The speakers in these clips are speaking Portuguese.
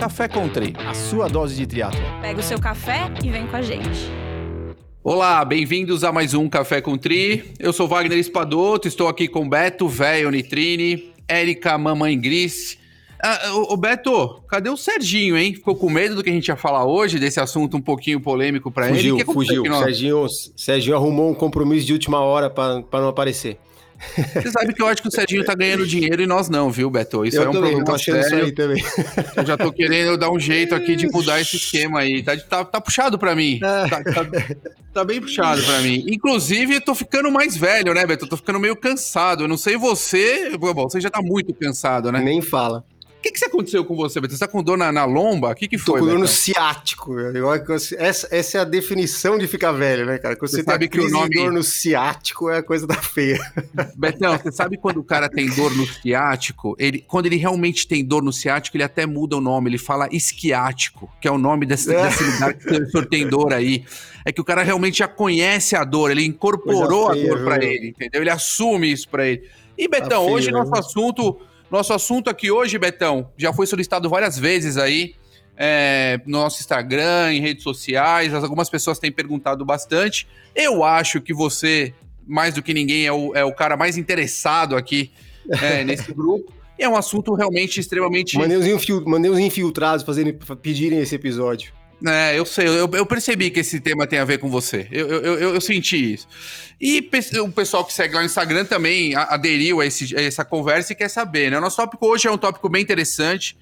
Café Country, a sua dose de triatlo. Pega o seu café e vem com a gente. Olá, bem-vindos a mais um Café com Tri. Eu sou Wagner Espadoto, estou aqui com Beto, Véio Nitrini, Érica, Mamãe Gris. Ah, o, Beto, cadê o Serginho, hein? Ficou com medo do que a gente ia falar hoje, desse assunto um pouquinho polêmico para ele? Fugiu, fugiu. Serginho, Serginho arrumou um compromisso de última hora para não aparecer. Você sabe que eu acho que o Serginho tá ganhando dinheiro e nós não, viu, Beto? Isso eu é um também, problema sério. Isso aí também. Eu já tô querendo dar um jeito aqui de mudar esse esquema aí. Tá, tá, tá puxado pra mim. É. Tá, tá, tá, bem puxado pra mim. Inclusive, eu tô ficando mais velho, né, Beto? Eu tô ficando meio cansado. Eu não sei você. Bom, você já tá muito cansado, né? Nem fala. O que, que aconteceu com você, Beto? Você tá com dor na, na lomba? O que, que foi? Tô com dor no ciático. Essa, essa é a definição de ficar velho, né, cara? Quando você, você sabe que o nome... dor no ciático é a coisa da feia. Betão, você sabe quando o cara tem dor no ciático? Ele, quando ele realmente tem dor no ciático, ele até muda o nome. Ele fala esquiático, que é o nome desse, é. desse lugar que o senhor tem dor aí. É que o cara realmente já conhece a dor, ele incorporou feia, a dor para ele, entendeu? Ele assume isso para ele. E, Betão, tá feio, hoje nosso assunto nosso assunto aqui hoje, Betão, já foi solicitado várias vezes aí é, no nosso Instagram, em redes sociais. Algumas pessoas têm perguntado bastante. Eu acho que você, mais do que ninguém, é o, é o cara mais interessado aqui é, nesse grupo. E é um assunto realmente extremamente. Mandei os, infiltrados fazerem, pedirem esse episódio. É, eu sei, eu, eu, percebi que esse tema tem a ver com você. Eu, eu, eu, eu, senti isso. E o pessoal que segue lá no Instagram também aderiu a, esse, a essa conversa e quer saber, né? O nosso tópico hoje é um tópico bem interessante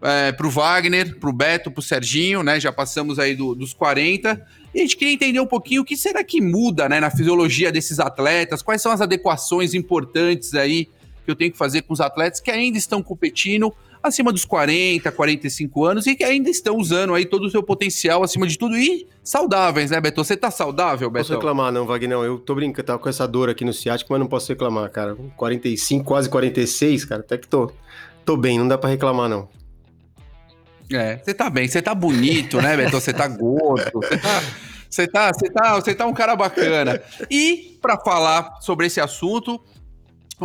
é, para o Wagner, para o Beto, para o Serginho, né? Já passamos aí do, dos 40. E a gente queria entender um pouquinho o que será que muda né, na fisiologia desses atletas, quais são as adequações importantes aí que eu tenho que fazer com os atletas que ainda estão competindo acima dos 40, 45 anos e que ainda estão usando aí todo o seu potencial acima de tudo e saudáveis, né, Beto? Você tá saudável, Beto? Não posso reclamar, não, Wagner. Eu tô brincando, tava com essa dor aqui no ciático, mas não posso reclamar, cara. 45, quase 46, cara, até que tô, tô bem, não dá para reclamar, não. É, você tá bem, você tá bonito, né, Beto? Você tá gordo, você tá. Você tá, você tá, você tá um cara bacana. E para falar sobre esse assunto,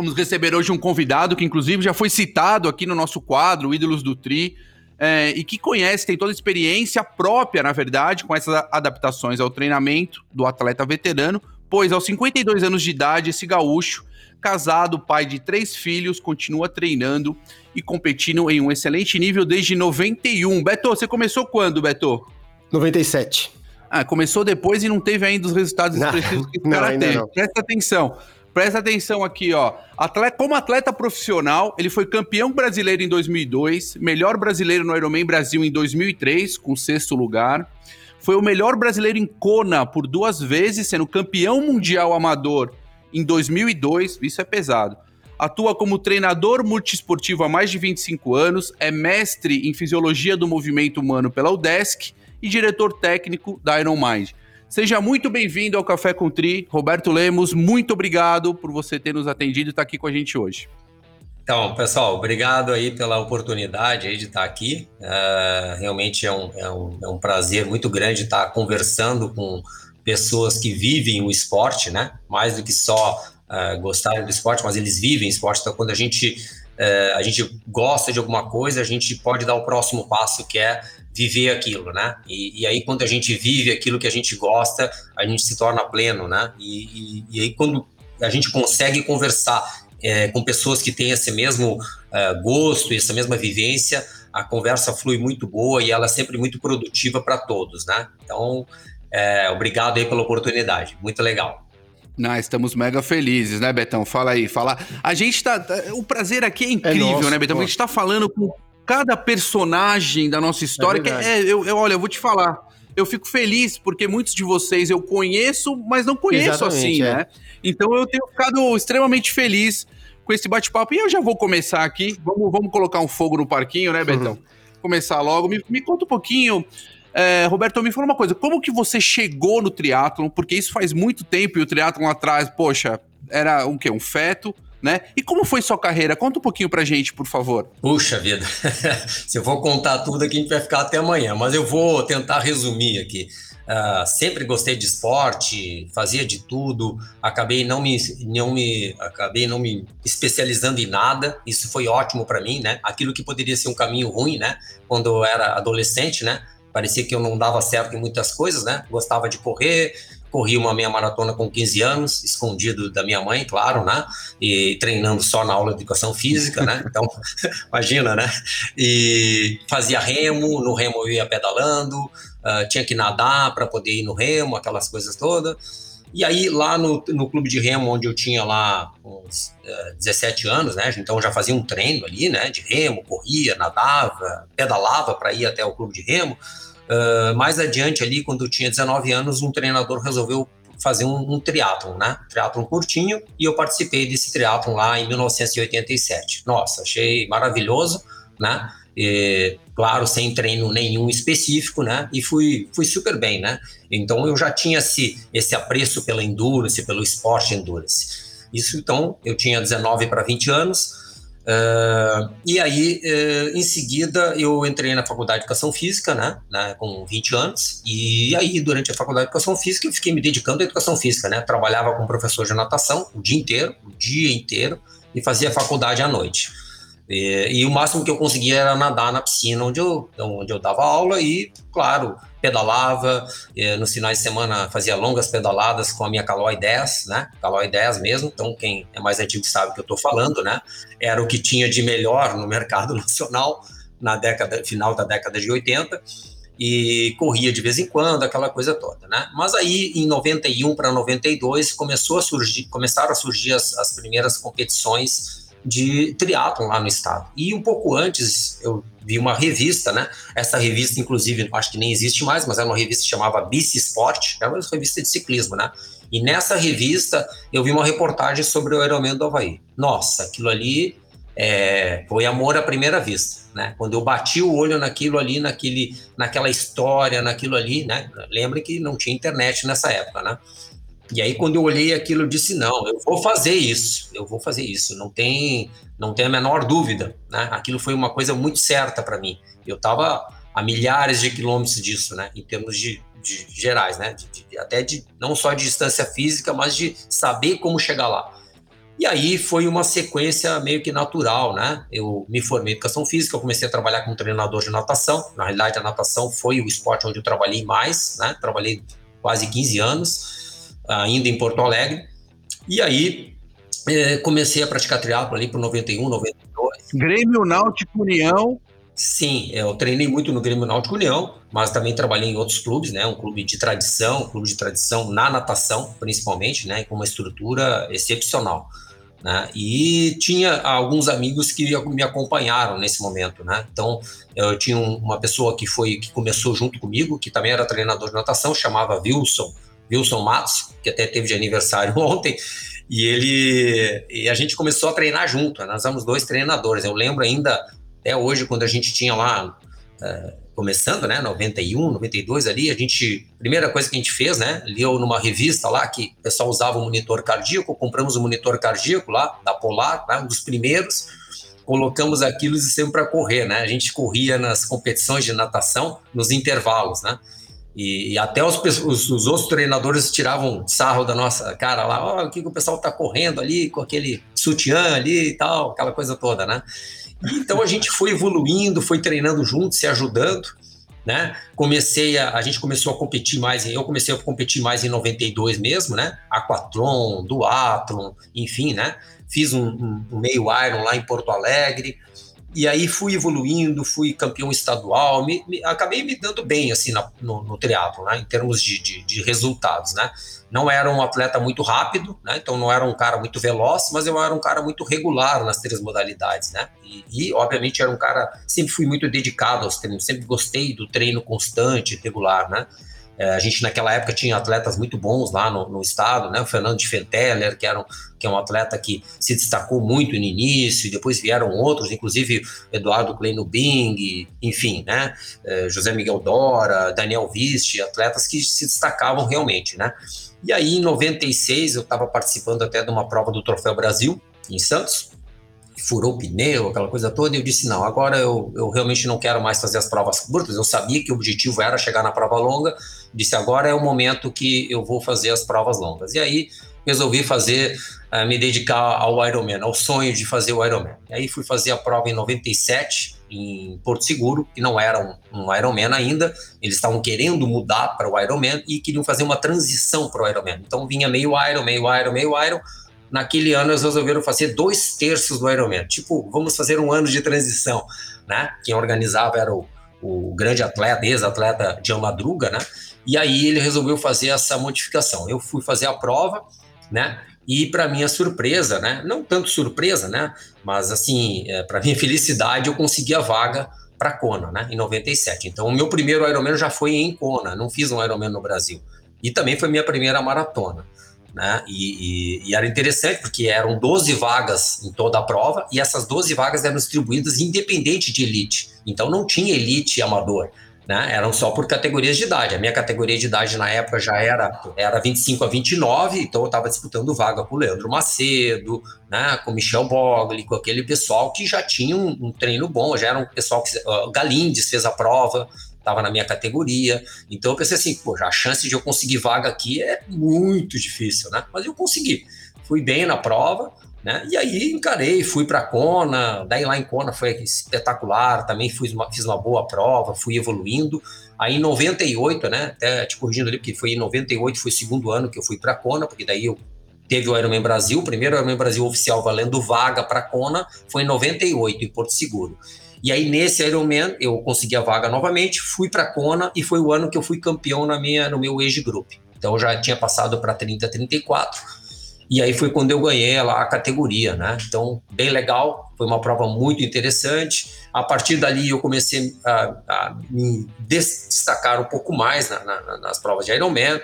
Vamos receber hoje um convidado que, inclusive, já foi citado aqui no nosso quadro, Ídolos do Tri, é, e que conhece, tem toda a experiência própria, na verdade, com essas adaptações ao treinamento do atleta veterano, pois aos 52 anos de idade, esse gaúcho, casado, pai de três filhos, continua treinando e competindo em um excelente nível desde 91. Beto, você começou quando, Beto? 97. Ah, começou depois e não teve ainda os resultados expressivos que o cara teve. Presta atenção. Presta atenção aqui, ó. Atleta, como atleta profissional, ele foi campeão brasileiro em 2002, melhor brasileiro no Ironman Brasil em 2003, com sexto lugar. Foi o melhor brasileiro em Kona por duas vezes, sendo campeão mundial amador em 2002. Isso é pesado. Atua como treinador multiesportivo há mais de 25 anos, é mestre em fisiologia do movimento humano pela UDESC e diretor técnico da Ironmind. Seja muito bem-vindo ao Café com Tri. Roberto Lemos, muito obrigado por você ter nos atendido e estar aqui com a gente hoje. Então, pessoal, obrigado aí pela oportunidade aí de estar aqui. Uh, realmente é um, é, um, é um prazer muito grande estar conversando com pessoas que vivem o esporte, né? Mais do que só uh, gostarem do esporte, mas eles vivem esporte. Então, quando a gente, uh, a gente gosta de alguma coisa, a gente pode dar o próximo passo, que é viver aquilo, né? E, e, aí quando a gente vive aquilo que a gente gosta, a gente se torna pleno, né? E, e, e aí quando a gente consegue conversar é, com pessoas que têm esse mesmo é, gosto, essa mesma vivência, a conversa flui muito boa e ela é sempre muito produtiva para todos, né? Então, é, obrigado aí pela oportunidade, muito legal. Não, estamos mega felizes, né, Betão? Fala aí, fala. A gente tá. O prazer aqui é incrível, é nosso, né, Betão? A gente tá falando com cada personagem da nossa história. É, é eu, eu, olha, eu vou te falar. Eu fico feliz porque muitos de vocês eu conheço, mas não conheço Exatamente, assim, é. né? Então eu tenho ficado extremamente feliz com esse bate-papo. E eu já vou começar aqui. Vamos, vamos colocar um fogo no parquinho, né, Betão? Uhum. Começar logo. Me, me conta um pouquinho. É, Roberto, me fala uma coisa, como que você chegou no triatlon? Porque isso faz muito tempo e o triatlon atrás, poxa, era um quê? Um feto né? E como foi sua carreira? Conta um pouquinho pra gente, por favor. Puxa vida, se eu for contar tudo aqui, a gente vai ficar até amanhã, mas eu vou tentar resumir aqui. Uh, sempre gostei de esporte, fazia de tudo, acabei não me, não me, acabei não me especializando em nada. Isso foi ótimo para mim, né? Aquilo que poderia ser um caminho ruim, né? Quando eu era adolescente, né? Parecia que eu não dava certo em muitas coisas, né? Gostava de correr, corri uma meia maratona com 15 anos, escondido da minha mãe, claro, né? E treinando só na aula de educação física, né? Então, imagina, né? E fazia remo, no remo eu ia pedalando, uh, tinha que nadar para poder ir no remo, aquelas coisas todas. E aí, lá no, no clube de remo, onde eu tinha lá uns uh, 17 anos, né? Então já fazia um treino ali, né? De remo, corria, nadava, pedalava para ir até o clube de remo. Uh, mais adiante ali, quando eu tinha 19 anos, um treinador resolveu fazer um, um triatlon, né? Triatlon curtinho, e eu participei desse triatlon lá em 1987. Nossa, achei maravilhoso, né? E, claro, sem treino nenhum específico, né? E fui, fui super bem, né? Então eu já tinha esse, esse apreço pela endurance, pelo esporte endurance. Isso, então, eu tinha 19 para 20 anos. Uh, e aí, uh, em seguida, eu entrei na faculdade de educação física, né, né, com 20 anos. E aí, durante a faculdade de educação física, eu fiquei me dedicando à educação física, né. Trabalhava com professor de natação o dia inteiro, o dia inteiro, e fazia faculdade à noite. E, e, o máximo que eu conseguia era nadar na piscina onde eu, onde eu dava aula e, claro, pedalava. nos finais de semana fazia longas pedaladas com a minha Caloi 10, né? Caloi 10 mesmo. Então, quem é mais antigo sabe o que eu estou falando, né? Era o que tinha de melhor no mercado nacional na década final da década de 80 e corria de vez em quando, aquela coisa toda, né? Mas aí em 91 para 92 começou a surgir, começaram a surgir as, as primeiras competições de triatlon lá no estado. E um pouco antes eu vi uma revista, né? Essa revista, inclusive, acho que nem existe mais, mas era uma revista que chamava Bici Sport, era uma revista de ciclismo, né? E nessa revista eu vi uma reportagem sobre o Ironman do Havaí. Nossa, aquilo ali é, foi amor à primeira vista, né? Quando eu bati o olho naquilo ali, naquele, naquela história, naquilo ali, né? Lembre que não tinha internet nessa época, né? E aí, quando eu olhei aquilo, eu disse: não, eu vou fazer isso, eu vou fazer isso, não tem, não tem a menor dúvida. Né? Aquilo foi uma coisa muito certa para mim. Eu estava a milhares de quilômetros disso, né? em termos de, de gerais, né? De, de, até de não só de distância física, mas de saber como chegar lá. E aí foi uma sequência meio que natural, né? Eu me formei em educação física, eu comecei a trabalhar como treinador de natação. Na realidade, a natação foi o esporte onde eu trabalhei mais, né? Trabalhei quase 15 anos ainda em Porto Alegre. E aí é, comecei a praticar triatlo ali por 91, 92. Grêmio Náutico União. Sim, eu treinei muito no Grêmio Náutico União, mas também trabalhei em outros clubes, né? Um clube de tradição, um clube de tradição na natação, principalmente, né? Com uma estrutura excepcional. Né? E tinha alguns amigos que me acompanharam nesse momento, né? Então, eu tinha uma pessoa que foi que começou junto comigo, que também era treinador de natação, chamava Wilson Wilson Matos, que até teve de aniversário ontem, e ele e a gente começou a treinar junto. Nós éramos dois treinadores. Eu lembro ainda até hoje quando a gente tinha lá uh, começando, né, 91, 92 ali, a gente primeira coisa que a gente fez, né, leu numa revista lá que o pessoal usava o monitor cardíaco, compramos o um monitor cardíaco lá da Polar, né, um dos primeiros. Colocamos aquilo e sempre para correr, né? A gente corria nas competições de natação nos intervalos, né? E, e até os, os, os, outros treinadores tiravam sarro da nossa cara lá, oh, o que, que o pessoal tá correndo ali com aquele sutiã ali e tal, aquela coisa toda, né? Então a gente foi evoluindo, foi treinando junto, se ajudando, né? Comecei a, a gente começou a competir mais, eu comecei a competir mais em 92 mesmo, né? Aquatron, Duathlon, enfim, né? Fiz um, um, um meio Iron lá em Porto Alegre, e aí fui evoluindo, fui campeão estadual, me, me, acabei me dando bem assim na, no, no triatlo, né, em termos de, de, de, resultados, né. Não era um atleta muito rápido, né, então não era um cara muito veloz, mas eu era um cara muito regular nas três modalidades, né. E, e obviamente era um cara, sempre fui muito dedicado aos treinos, sempre gostei do treino constante, regular, né. É, a gente naquela época tinha atletas muito bons lá no, no estado, né? O Fernando de Fenteller, que, era um, que é um atleta que se destacou muito no início, e depois vieram outros, inclusive Eduardo Kleino Bing, enfim, né? É, José Miguel Dora, Daniel Viste, atletas que se destacavam realmente, né? E aí, em 96, eu estava participando até de uma prova do Troféu Brasil, em Santos, furou o pneu, aquela coisa toda, e eu disse, não, agora eu, eu realmente não quero mais fazer as provas curtas, eu sabia que o objetivo era chegar na prova longa, disse, agora é o momento que eu vou fazer as provas longas. E aí resolvi fazer, uh, me dedicar ao Ironman, ao sonho de fazer o Ironman. E aí fui fazer a prova em 97, em Porto Seguro, que não era um, um Ironman ainda, eles estavam querendo mudar para o Ironman e queriam fazer uma transição para o Ironman. Então vinha meio Iron, meio Iron, meio Iron, naquele ano eles resolveram fazer dois terços do Ironman. Tipo, vamos fazer um ano de transição, né? Quem organizava era o, o grande atleta, ex-atleta Jean Madruga, né? E aí ele resolveu fazer essa modificação. Eu fui fazer a prova, né? E para minha surpresa, né? Não tanto surpresa, né? Mas assim, é, para minha felicidade, eu consegui a vaga para Kona, né? Em 97. Então, o meu primeiro Ironman já foi em Kona. Não fiz um Ironman no Brasil. E também foi minha primeira maratona né? E, e, e, era interessante porque eram 12 vagas em toda a prova e essas 12 vagas eram distribuídas independente de elite. Então não tinha elite amador. Né? Eram só por categorias de idade. A minha categoria de idade na época já era, era 25 a 29, então eu estava disputando vaga com o Leandro Macedo, né? com o Michel Bogli, com aquele pessoal que já tinha um, um treino bom, já era um pessoal que. Uh, Galindes fez a prova, estava na minha categoria. Então eu pensei assim, poxa, a chance de eu conseguir vaga aqui é muito difícil, né? Mas eu consegui. Fui bem na prova, né? E aí encarei, fui para Kona, daí lá em Kona foi espetacular, também fiz uma, fiz uma boa prova, fui evoluindo. Aí em 98, né, até te corrigindo ali, porque foi em 98, foi o segundo ano que eu fui para Kona, porque daí eu teve o Ironman Brasil, o primeiro Ironman Brasil oficial valendo vaga para Kona foi em 98, em Porto Seguro. E aí, nesse Ironman, eu consegui a vaga novamente, fui para Kona e foi o ano que eu fui campeão na minha, no meu age group. Então, eu já tinha passado para 30, 34. E aí foi quando eu ganhei lá a categoria, né? Então, bem legal, foi uma prova muito interessante. A partir dali, eu comecei a, a me destacar um pouco mais na, na, nas provas de Ironman.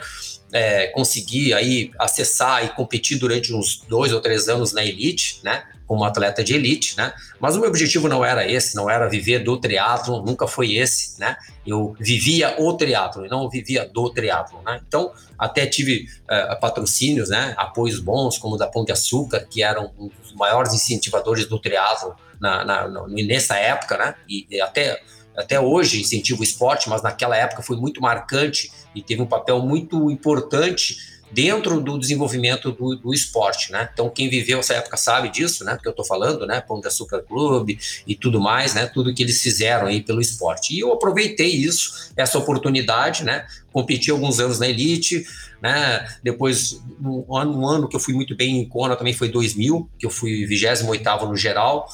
É, consegui aí acessar e competir durante uns dois ou três anos na elite, né? Como atleta de elite, né? Mas o meu objetivo não era esse, não era viver do triatlo, nunca foi esse, né? Eu vivia o triatlo e não vivia do triatlo, né? Então, até tive uh, patrocínios, né? Apoios bons, como da Pão de Açúcar, que eram um maiores incentivadores do triatlo na, na, na, nessa época, né? E, e até até hoje incentiva o esporte, mas naquela época foi muito marcante e teve um papel muito importante dentro do desenvolvimento do, do, esporte, né? Então, quem viveu essa época sabe disso, né? Porque eu estou falando, né? Pão de Açúcar Clube e tudo mais, né? Tudo que eles fizeram aí pelo esporte. E eu aproveitei isso, essa oportunidade, né? Competi alguns anos na elite, né? Depois, um ano, um ano que eu fui muito bem em Kona também foi 2000, que eu fui 28 no geral,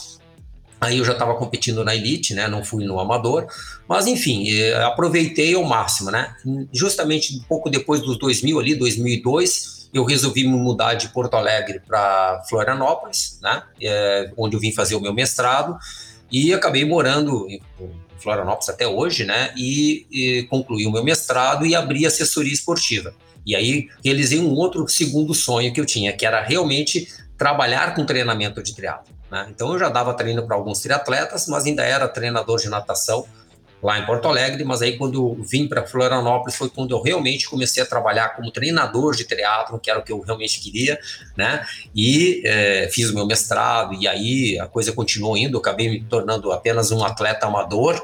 Aí eu já estava competindo na elite, né? Não fui no amador, mas enfim, eh, aproveitei ao máximo, né? Justamente um pouco depois dos 2000 ali, 2002, eu resolvi me mudar de Porto Alegre para Florianópolis, né? É, onde eu vim fazer o meu mestrado e acabei morando em Florianópolis até hoje, né? E, e concluí o meu mestrado e abri assessoria esportiva. E aí realizei um outro segundo sonho que eu tinha, que era realmente trabalhar com treinamento de triatlo. Né? Então eu já dava treino para alguns triatletas, mas ainda era treinador de natação lá em Porto Alegre, mas aí quando eu vim para Florianópolis foi quando eu realmente comecei a trabalhar como treinador de triatlo, que era o que eu realmente queria, né? E é, fiz o meu mestrado e aí a coisa continuou indo, eu acabei me tornando apenas um atleta amador.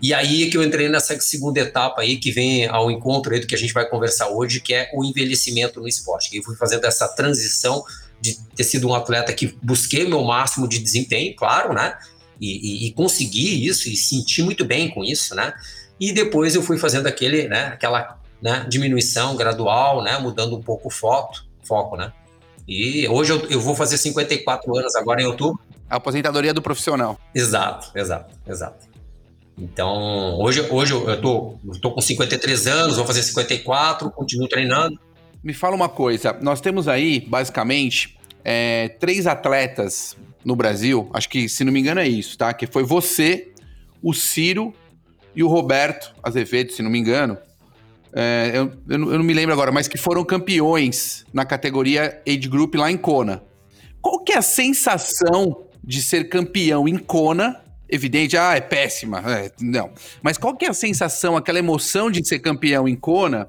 E aí é que eu entrei nessa segunda etapa aí que vem ao encontro aí do que a gente vai conversar hoje, que é o envelhecimento no esporte. Eu fui fazendo essa transição de ter sido um atleta que busquei o meu máximo de desempenho, claro, né? E, e, e, consegui isso e senti muito bem com isso, né? E depois eu fui fazendo aquele, né? Aquela né, diminuição gradual, né? Mudando um pouco o foco, foco, né? E hoje eu, eu vou fazer 54 anos agora em outubro. A aposentadoria do profissional. Exato, exato, exato. Então, hoje, hoje eu tô, eu tô com 53 anos, vou fazer 54, continuo treinando. Me fala uma coisa, nós temos aí, basicamente, é, três atletas no Brasil, acho que, se não me engano, é isso, tá? Que foi você, o Ciro e o Roberto Azevedo, se não me engano. É, eu, eu, não me lembro agora, mas que foram campeões na categoria Age Group lá em Kona. Qual que é a sensação de ser campeão em Kona? Evidente, ah, é péssima. É, não. Mas qual que é a sensação, aquela emoção de ser campeão em Kona?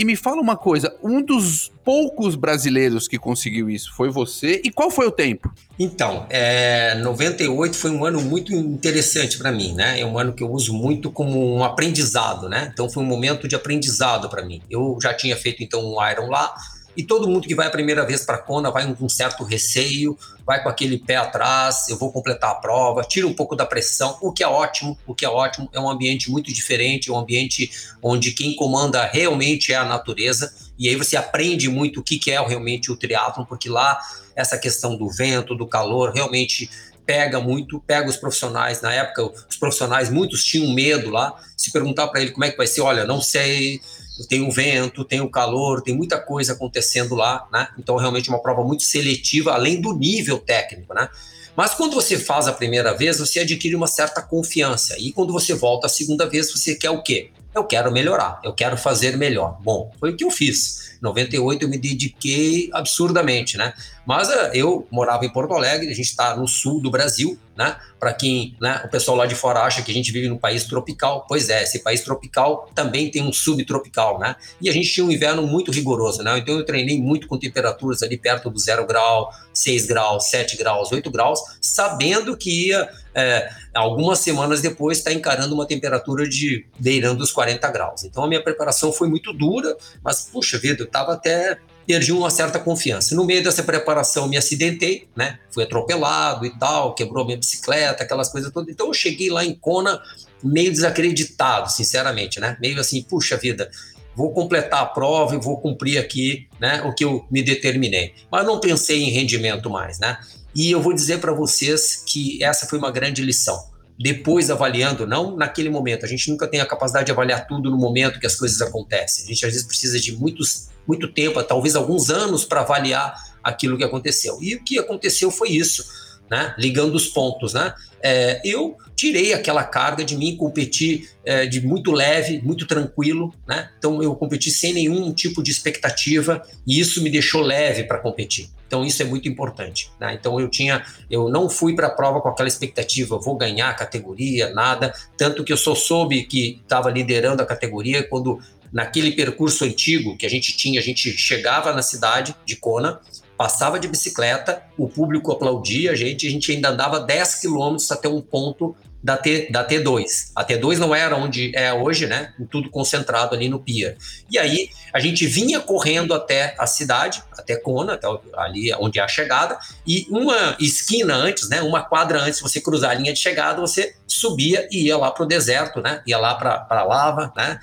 E me fala uma coisa, um dos poucos brasileiros que conseguiu isso foi você. E qual foi o tempo? Então, é, 98 foi um ano muito interessante para mim, né? É um ano que eu uso muito como um aprendizado, né? Então foi um momento de aprendizado para mim. Eu já tinha feito então um Iron lá, e todo mundo que vai a primeira vez para a Kona vai com um certo receio, vai com aquele pé atrás, eu vou completar a prova, tira um pouco da pressão, o que é ótimo, o que é ótimo, é um ambiente muito diferente, é um ambiente onde quem comanda realmente é a natureza, e aí você aprende muito o que, é realmente o triatlon, porque lá essa questão do vento, do calor, realmente pega muito, pega os profissionais. Na época, os profissionais, muitos tinham medo lá. Se perguntar para ele como é que vai ser, olha, não sei, tem o vento, tem o calor, tem muita coisa acontecendo lá, né? Então, realmente uma prova muito seletiva, além do nível técnico, né? Mas quando você faz a primeira vez, você adquire uma certa confiança. E quando você volta a segunda vez, você quer o quê? Eu quero melhorar, eu quero fazer melhor. Bom, foi o que eu fiz. Em 98 eu me dediquei absurdamente, né? Mas uh, eu morava em Porto Alegre, a gente está no sul do Brasil, né? Para quem, né, o pessoal lá de fora acha que a gente vive num país tropical, pois é, esse país tropical também tem um subtropical, né? E a gente tinha um inverno muito rigoroso, né? Então eu treinei muito com temperaturas ali perto do zero grau, 6 graus, 7 graus, 8 graus, sabendo que ia é, algumas semanas depois estar tá encarando uma temperatura de beirando os 40 graus. Então a minha preparação foi muito dura, mas puxa vida, eu estava até perdi uma certa confiança. No meio dessa preparação, me acidentei, né? Fui atropelado e tal, quebrou minha bicicleta, aquelas coisas todas. Então eu cheguei lá em Kona meio desacreditado, sinceramente, né? Meio assim, puxa vida, vou completar a prova e vou cumprir aqui, né, o que eu me determinei. Mas não pensei em rendimento mais, né? E eu vou dizer para vocês que essa foi uma grande lição depois avaliando, não naquele momento. A gente nunca tem a capacidade de avaliar tudo no momento que as coisas acontecem. A gente às vezes precisa de muitos, muito tempo, talvez alguns anos para avaliar aquilo que aconteceu. E o que aconteceu foi isso, né? Ligando os pontos, né? É, eu tirei aquela carga de mim, competi é, de muito leve, muito tranquilo, né? Então eu competi sem nenhum tipo de expectativa e isso me deixou leve para competir. Então isso é muito importante. Né? Então eu tinha, eu não fui para a prova com aquela expectativa, vou ganhar a categoria, nada. Tanto que eu só soube que estava liderando a categoria quando naquele percurso antigo que a gente tinha, a gente chegava na cidade de Kona, passava de bicicleta, o público aplaudia a gente, a gente ainda andava 10 quilômetros até um ponto da, T, da T2. A T2 não era onde é hoje, né? Tudo concentrado ali no Pia. E aí a gente vinha correndo até a cidade, até Kona, até ali onde é a chegada, e uma esquina antes, né? Uma quadra antes, você cruzar a linha de chegada, você subia e ia lá para o deserto, né? Ia lá para a lava, né?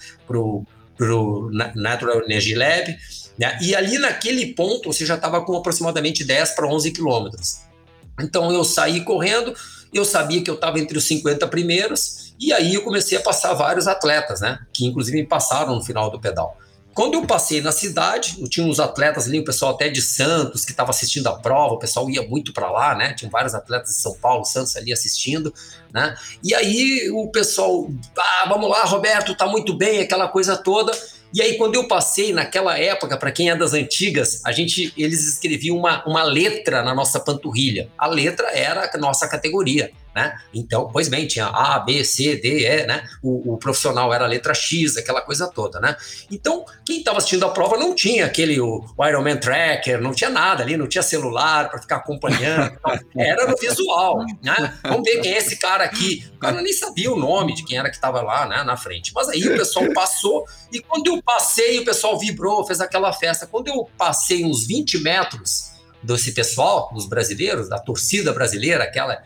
Para o Natural Energy Lab. Né? E ali naquele ponto você já estava com aproximadamente 10 para 11 quilômetros. Então eu saí correndo, eu sabia que eu estava entre os 50 primeiros, e aí eu comecei a passar vários atletas, né? Que inclusive me passaram no final do pedal. Quando eu passei na cidade, eu tinha uns atletas ali, o pessoal até de Santos que estava assistindo a prova, o pessoal ia muito para lá, né? Tinha vários atletas de São Paulo, Santos ali assistindo, né? E aí o pessoal, ah, vamos lá, Roberto, tá muito bem, aquela coisa toda. E aí, quando eu passei, naquela época, para quem é das antigas, a gente, eles escreviam uma, uma letra na nossa panturrilha. A letra era a nossa categoria né? Então, pois bem, tinha A, B, C, D, E, né? O, o profissional era a letra X, aquela coisa toda, né? Então, quem estava assistindo a prova não tinha aquele o, o Ironman Tracker, não tinha nada ali, não tinha celular para ficar acompanhando. Era no visual, né? Vamos ver quem é esse cara aqui. O cara nem sabia o nome de quem era que estava lá, né, na frente. Mas aí o pessoal passou e quando eu passei, o pessoal vibrou, fez aquela festa. Quando eu passei uns 20 metros desse pessoal, dos brasileiros, da torcida brasileira, aquela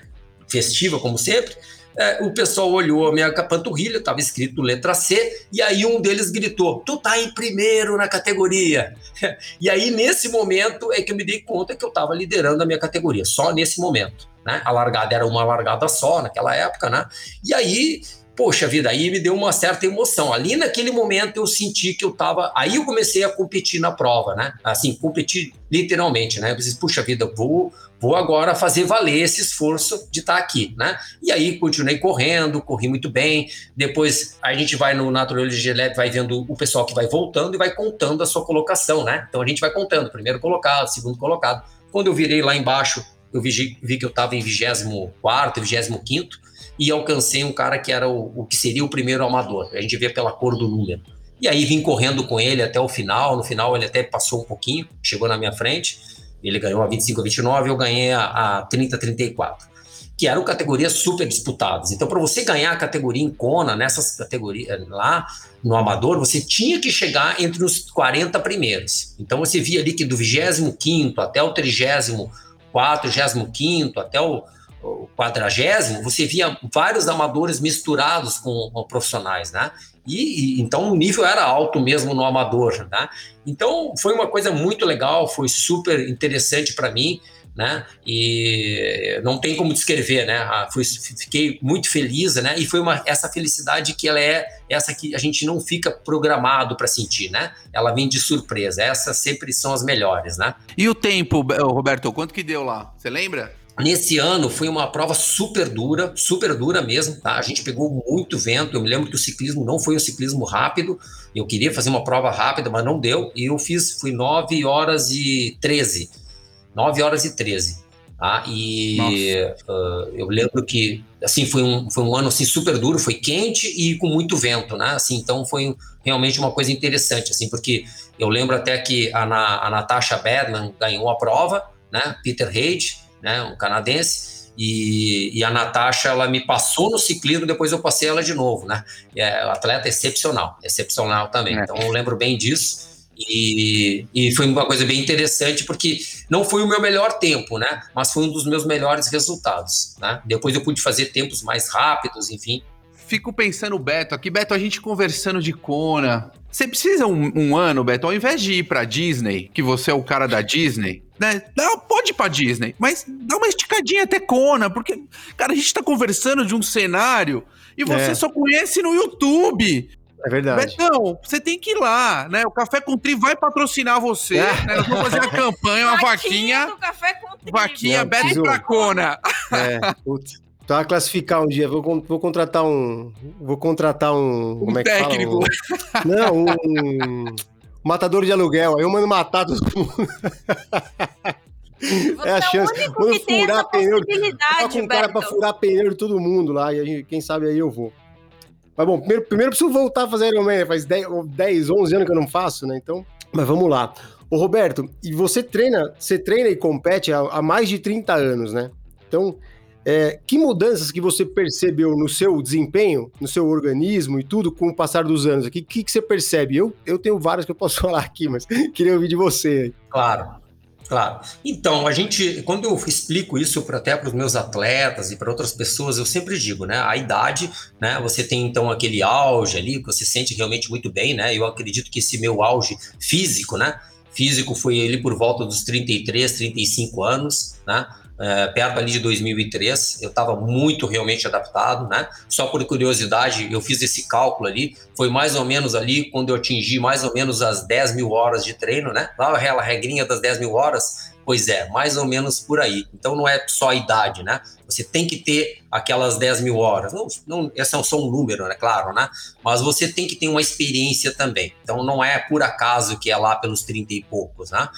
festiva, como sempre, é, o pessoal olhou a minha panturrilha, estava escrito letra C, e aí um deles gritou: Tu tá em primeiro na categoria. E aí, nesse momento, é que eu me dei conta que eu estava liderando a minha categoria, só nesse momento. Né? A largada era uma largada só naquela época, né? E aí poxa vida, aí me deu uma certa emoção. Ali naquele momento eu senti que eu tava. Aí eu comecei a competir na prova, né? Assim, competir literalmente, né? Eu disse, puxa vida, vou, vou agora fazer valer esse esforço de estar tá aqui, né? E aí continuei correndo, corri muito bem. Depois a gente vai no Naturology Lab, vai vendo o pessoal que vai voltando e vai contando a sua colocação, né? Então a gente vai contando, primeiro colocado, segundo colocado. Quando eu virei lá embaixo, eu vi, vi que eu estava em 24 25 e alcancei um cara que era o, o que seria o primeiro amador. A gente vê pela cor do número. E aí vim correndo com ele até o final. No final ele até passou um pouquinho, chegou na minha frente. Ele ganhou a 25 a 29, eu ganhei a, a 30 a 34 que eram categorias super disputadas. Então, para você ganhar a categoria em Kona, nessas categorias lá no Amador, você tinha que chegar entre os 40 primeiros. Então, você via ali que do 25 até o 34, 35 até o, o 40, você via vários amadores misturados com, com profissionais, né? E, e, então o nível era alto mesmo no amador, né? Então foi uma coisa muito legal, foi super interessante para mim né? E não tem como descrever, né? Ah, fui, fiquei muito feliz, né? E foi uma, essa felicidade que ela é essa que a gente não fica programado para sentir, né? Ela vem de surpresa. Essas sempre são as melhores, né? E o tempo, Roberto, quanto que deu lá? Você lembra? Nesse ano foi uma prova super dura, super dura mesmo, tá? A gente pegou muito vento. Eu me lembro que o ciclismo não foi um ciclismo rápido. Eu queria fazer uma prova rápida, mas não deu. E eu fiz, fui 9 horas e 13 9 horas e 13. Tá? E uh, eu lembro que assim foi um, foi um ano assim super duro, foi quente e com muito vento, né? Assim, então foi realmente uma coisa interessante, assim, porque eu lembro até que a, a Natasha Badman ganhou a prova, né? Peter Reid, né? Um canadense. E, e, a Natasha, ela me passou no ciclismo, depois eu passei ela de novo, né? É, atleta excepcional, excepcional também. É. Então eu lembro bem disso. E, e foi uma coisa bem interessante, porque não foi o meu melhor tempo, né? Mas foi um dos meus melhores resultados, né? Depois eu pude fazer tempos mais rápidos, enfim. Fico pensando, Beto, aqui, Beto, a gente conversando de Kona. Você precisa um, um ano, Beto, ao invés de ir pra Disney, que você é o cara da Disney, né? Não, pode ir pra Disney, mas dá uma esticadinha até Kona, porque, cara, a gente tá conversando de um cenário e você é. só conhece no YouTube. É verdade. Betão, você tem que ir lá, né? O Café com Tri vai patrocinar você. É. Né? Nós vamos fazer a campanha, uma vaquinha. Do Café com Tri. Vaquinha Não, Beto preciso... Cona. É, putz. A classificar um dia, vou, vou contratar um. Vou contratar um. um como é que técnico. fala? Um, não, um. matador de aluguel. Aí eu mando matar todo mundo. Você é a chance. É furar pneu. Tá com um cara pra furar pneu de todo mundo lá. E gente, quem sabe aí eu vou. Mas bom, primeiro, primeiro preciso voltar a fazer Ironman, né? faz 10, 10, 11 anos que eu não faço, né? Então, mas vamos lá. Ô Roberto, e você treina, você treina e compete há, há mais de 30 anos, né? Então, é, que mudanças que você percebeu no seu desempenho, no seu organismo e tudo com o passar dos anos? O que, que, que, você percebe? Eu, eu tenho várias que eu posso falar aqui, mas queria ouvir de você. Claro. Claro. Então, a gente, quando eu explico isso pra, até para os meus atletas e para outras pessoas, eu sempre digo, né? A idade, né? Você tem então aquele auge ali, que você sente realmente muito bem, né? Eu acredito que esse meu auge físico, né? Físico foi ali por volta dos 33, 35 anos, né? É, perto ali de 2003, eu estava muito realmente adaptado, né? Só por curiosidade, eu fiz esse cálculo ali, foi mais ou menos ali quando eu atingi mais ou menos as 10 mil horas de treino, né? Lá aquela regrinha das 10 mil horas, pois é, mais ou menos por aí. Então não é só a idade, né? Você tem que ter aquelas 10 mil horas. Não, não, esse é só um número, né? Claro, né? Mas você tem que ter uma experiência também. Então não é por acaso que é lá pelos 30 e poucos, né?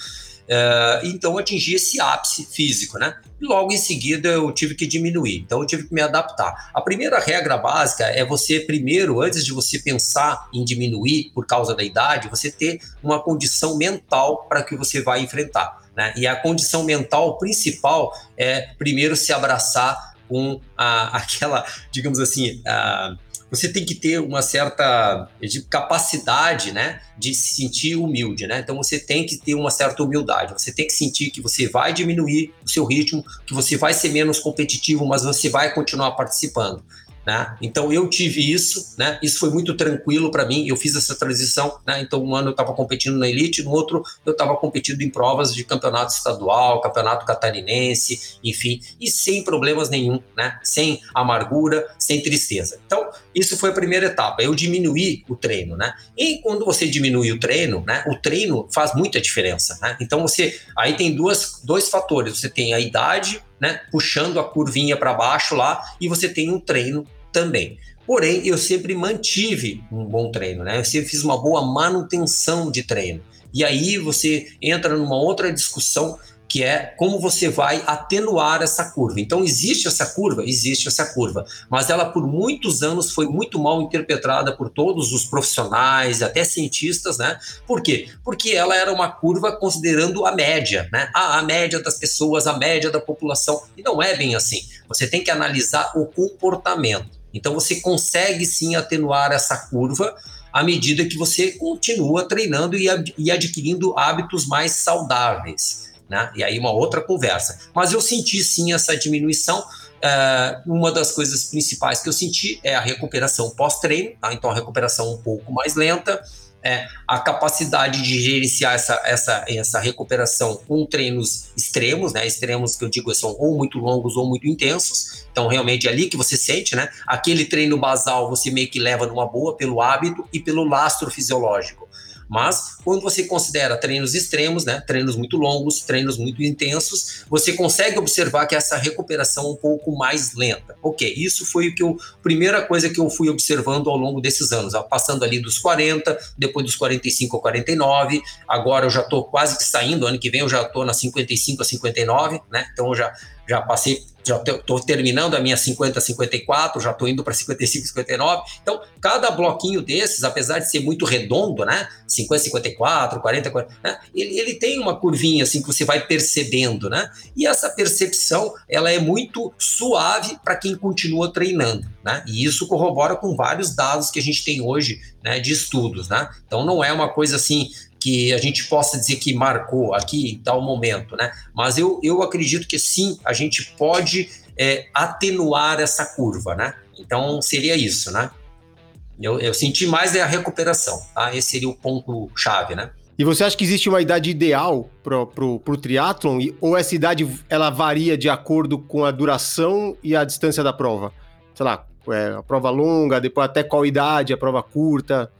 Uh, então atingi esse ápice físico, né? Logo em seguida eu tive que diminuir, então eu tive que me adaptar. A primeira regra básica é você, primeiro, antes de você pensar em diminuir por causa da idade, você ter uma condição mental para que você vai enfrentar. Né? E a condição mental principal é, primeiro, se abraçar com a, aquela, digamos assim, a, você tem que ter uma certa capacidade, né, de se sentir humilde, né? Então você tem que ter uma certa humildade. Você tem que sentir que você vai diminuir o seu ritmo, que você vai ser menos competitivo, mas você vai continuar participando. Né? Então eu tive isso, né? Isso foi muito tranquilo para mim. Eu fiz essa transição, né? Então um ano eu estava competindo na elite, no outro eu estava competindo em provas de campeonato estadual, campeonato catarinense, enfim, e sem problemas nenhum, né? Sem amargura, sem tristeza. Então isso foi a primeira etapa. Eu diminuí o treino, né? E quando você diminui o treino, né? O treino faz muita diferença, né? Então você aí tem duas, dois fatores. Você tem a idade né, puxando a curvinha para baixo lá, e você tem um treino também. Porém, eu sempre mantive um bom treino, né? Eu sempre fiz uma boa manutenção de treino. E aí você entra numa outra discussão que é como você vai atenuar essa curva. Então, existe essa curva? Existe essa curva, mas ela por muitos anos foi muito mal interpretada por todos os profissionais, até cientistas, né? Por quê? Porque ela era uma curva considerando a média, né? Ah, a média das pessoas, a média da população, e não é bem assim. Você tem que analisar o comportamento. Então, você consegue sim atenuar essa curva à medida que você continua treinando e adquirindo hábitos mais saudáveis né? E aí uma outra conversa. Mas eu senti sim essa diminuição. Uh, uma das coisas principais que eu senti é a recuperação pós-treino, tá? então a recuperação um pouco mais lenta, é, a capacidade de gerenciar essa, essa, essa recuperação com treinos extremos, né? Extremos que eu digo são ou muito longos ou muito intensos. Então, realmente é ali que você sente, né? Aquele treino basal você meio que leva numa boa pelo hábito e pelo lastro fisiológico. Mas quando você considera treinos extremos, né, treinos muito longos, treinos muito intensos, você consegue observar que essa recuperação é um pouco mais lenta. Ok, isso foi o que eu, primeira coisa que eu fui observando ao longo desses anos, passando ali dos 40, depois dos 45 a 49, agora eu já estou quase que saindo, ano que vem eu já estou na 55 a 59, né? Então eu já já passei, já estou terminando a minha 50, 54, já estou indo para 55, 59. Então, cada bloquinho desses, apesar de ser muito redondo, né? 50, 54, 40, 40, né? ele, ele tem uma curvinha assim que você vai percebendo, né? E essa percepção, ela é muito suave para quem continua treinando, né? E isso corrobora com vários dados que a gente tem hoje, né, de estudos, né? Então, não é uma coisa assim que a gente possa dizer que marcou aqui em tal momento, né? Mas eu, eu acredito que sim, a gente pode é, atenuar essa curva, né? Então seria isso, né? Eu, eu senti mais é a recuperação, tá? Esse seria o ponto chave, né? E você acha que existe uma idade ideal para pro triatlon? Ou essa idade ela varia de acordo com a duração e a distância da prova? Sei lá, é, a prova longa, depois até qual idade, a prova curta?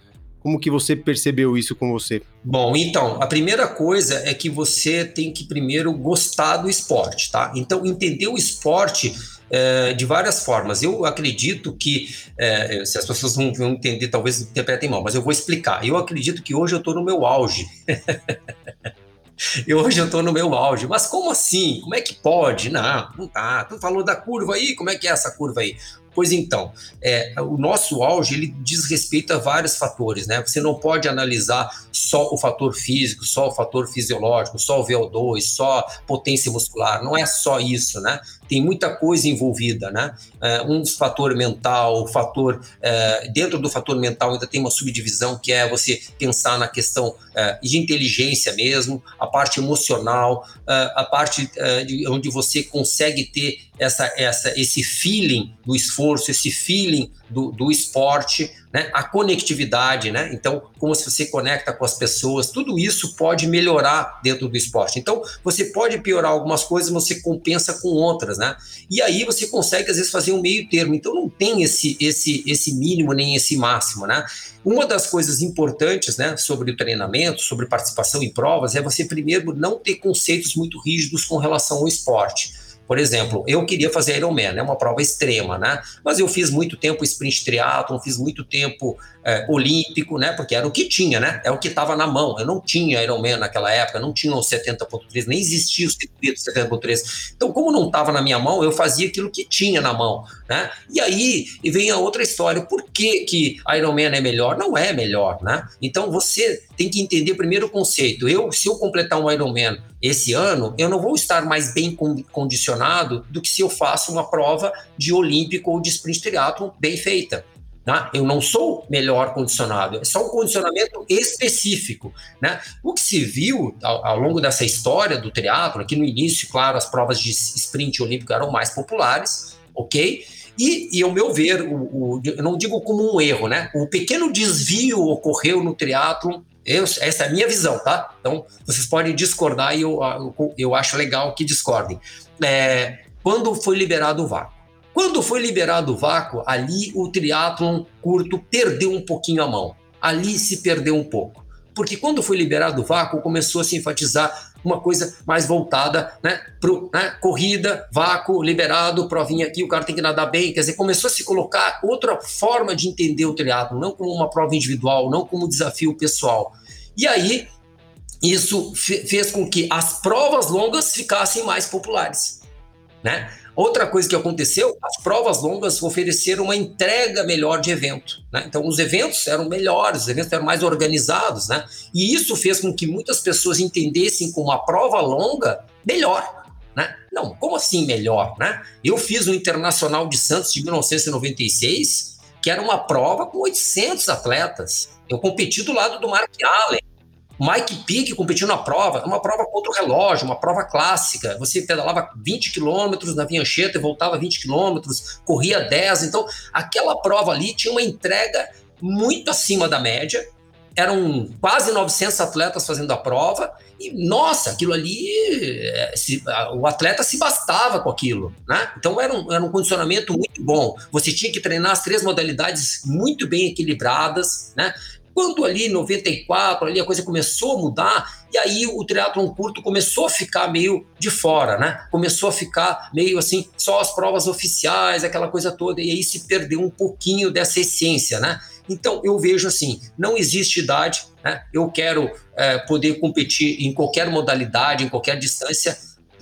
Como que você percebeu isso com você? Bom, então, a primeira coisa é que você tem que primeiro gostar do esporte, tá? Então, entender o esporte é, de várias formas. Eu acredito que, é, se as pessoas não vão entender, talvez interpretem mal, mas eu vou explicar. Eu acredito que hoje eu estou no meu auge. E hoje eu estou no meu auge. Mas como assim? Como é que pode? Não, não tá. Tu falou da curva aí? Como é que é essa curva aí? Pois então, é, o nosso auge ele diz respeito a vários fatores, né? Você não pode analisar só o fator físico, só o fator fisiológico, só o VO2, só potência muscular. Não é só isso, né? Tem muita coisa envolvida, né? É, um fator mental, fator é, dentro do fator mental ainda tem uma subdivisão que é você pensar na questão é, de inteligência mesmo, a parte emocional, a parte de onde você consegue ter essa, essa, esse feeling do esforço, esse feeling do, do esporte, né? a conectividade, né? Então, como se você conecta com as pessoas, tudo isso pode melhorar dentro do esporte. Então, você pode piorar algumas coisas, você compensa com outras, né? E aí você consegue, às vezes, fazer um meio termo. Então, não tem esse, esse, esse mínimo nem esse máximo, né? Uma das coisas importantes, né, sobre o treinamento, sobre participação em provas, é você primeiro não ter conceitos muito rígidos com relação ao esporte. Por exemplo, eu queria fazer Ironman, é né, uma prova extrema, né? Mas eu fiz muito tempo sprint triathlon, fiz muito tempo é, olímpico, né? Porque era o que tinha, né? É o que estava na mão. Eu não tinha Ironman naquela época, não tinha o 70.3, nem existia o circuito 70.3. Então, como não estava na minha mão, eu fazia aquilo que tinha na mão, né? E aí e vem a outra história. Por que que Ironman é melhor? Não é melhor, né? Então, você tem que entender primeiro o conceito. Eu, se eu completar um Ironman esse ano, eu não vou estar mais bem condicionado do que se eu faço uma prova de olímpico ou de sprint triathlon bem feita. Né? Eu não sou melhor condicionado, é só um condicionamento específico. Né? O que se viu ao, ao longo dessa história do triatlo, aqui no início, claro, as provas de sprint olímpico eram mais populares, ok? E, e ao meu ver, o, o, eu não digo como um erro, né? O pequeno desvio ocorreu no triatlo eu, essa é a minha visão, tá? Então, vocês podem discordar e eu, eu, eu acho legal que discordem. É, quando foi liberado o vácuo? Quando foi liberado o vácuo, ali o triatlon curto perdeu um pouquinho a mão. Ali se perdeu um pouco. Porque quando foi liberado o vácuo, começou a se enfatizar uma coisa mais voltada né, para né, corrida, vácuo, liberado, provinha aqui, o cara tem que nadar bem. Quer dizer, começou a se colocar outra forma de entender o triatlo, não como uma prova individual, não como desafio pessoal. E aí isso fez com que as provas longas ficassem mais populares, né? Outra coisa que aconteceu, as provas longas ofereceram uma entrega melhor de evento. Né? Então, os eventos eram melhores, os eventos eram mais organizados, né? E isso fez com que muitas pessoas entendessem como a prova longa melhor. Né? Não, como assim melhor? Né? Eu fiz o Internacional de Santos de 1996, que era uma prova com 800 atletas. Eu competi do lado do Mark Allen. Mike Peake competiu na prova, uma prova contra o relógio, uma prova clássica. Você pedalava 20 quilômetros na Vinhancheta e voltava 20 quilômetros, corria 10. Então, aquela prova ali tinha uma entrega muito acima da média. Eram quase 900 atletas fazendo a prova. E, nossa, aquilo ali, é, se, o atleta se bastava com aquilo, né? Então, era um, era um condicionamento muito bom. Você tinha que treinar as três modalidades muito bem equilibradas, né? Quando ali, 94, ali a coisa começou a mudar, e aí o triatlon curto começou a ficar meio de fora, né? Começou a ficar meio assim, só as provas oficiais, aquela coisa toda, e aí se perdeu um pouquinho dessa essência, né? Então eu vejo assim, não existe idade, né? Eu quero é, poder competir em qualquer modalidade, em qualquer distância,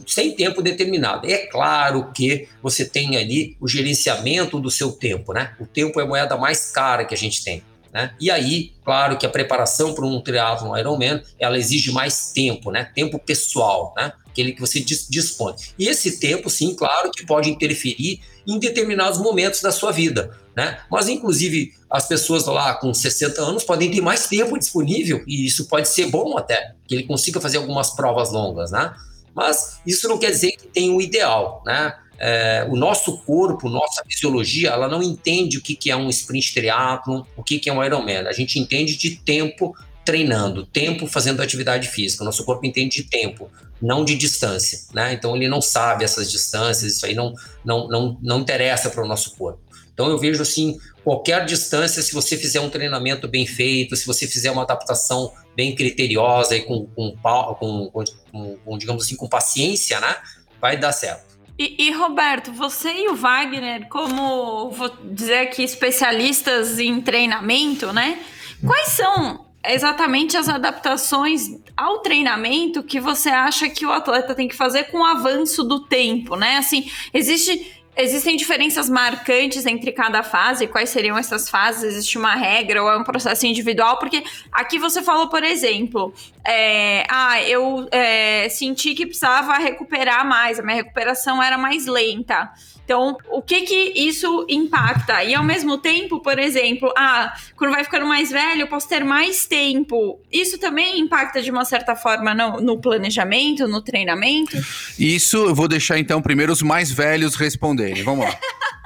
sem tempo determinado. É claro que você tem ali o gerenciamento do seu tempo, né? O tempo é a moeda mais cara que a gente tem. Né? E aí, claro que a preparação para um triatlon Ironman, ela exige mais tempo, né? Tempo pessoal, né? Aquele que você dispõe. E esse tempo, sim, claro que pode interferir em determinados momentos da sua vida, né? Mas, inclusive, as pessoas lá com 60 anos podem ter mais tempo disponível e isso pode ser bom até, que ele consiga fazer algumas provas longas, né? Mas isso não quer dizer que tem o ideal, né? É, o nosso corpo, nossa fisiologia, ela não entende o que, que é um sprint triathlon, o que, que é um Ironman. A gente entende de tempo treinando, tempo fazendo atividade física. O nosso corpo entende de tempo, não de distância, né? Então ele não sabe essas distâncias, isso aí não, não, não, não interessa para o nosso corpo. Então eu vejo assim, qualquer distância, se você fizer um treinamento bem feito, se você fizer uma adaptação bem criteriosa e com, com, com, com, com digamos assim, com paciência, né? Vai dar certo. E, e, Roberto, você e o Wagner, como vou dizer aqui, especialistas em treinamento, né? Quais são exatamente as adaptações ao treinamento que você acha que o atleta tem que fazer com o avanço do tempo, né? Assim, existe Existem diferenças marcantes entre cada fase? Quais seriam essas fases? Existe uma regra ou é um processo individual? Porque aqui você falou, por exemplo, é, ah, eu é, senti que precisava recuperar mais, a minha recuperação era mais lenta. Então, o que que isso impacta? E ao mesmo tempo, por exemplo, ah, quando vai ficando mais velho, eu posso ter mais tempo. Isso também impacta de uma certa forma no, no planejamento, no treinamento? Isso eu vou deixar então primeiro os mais velhos responderem. Vamos lá.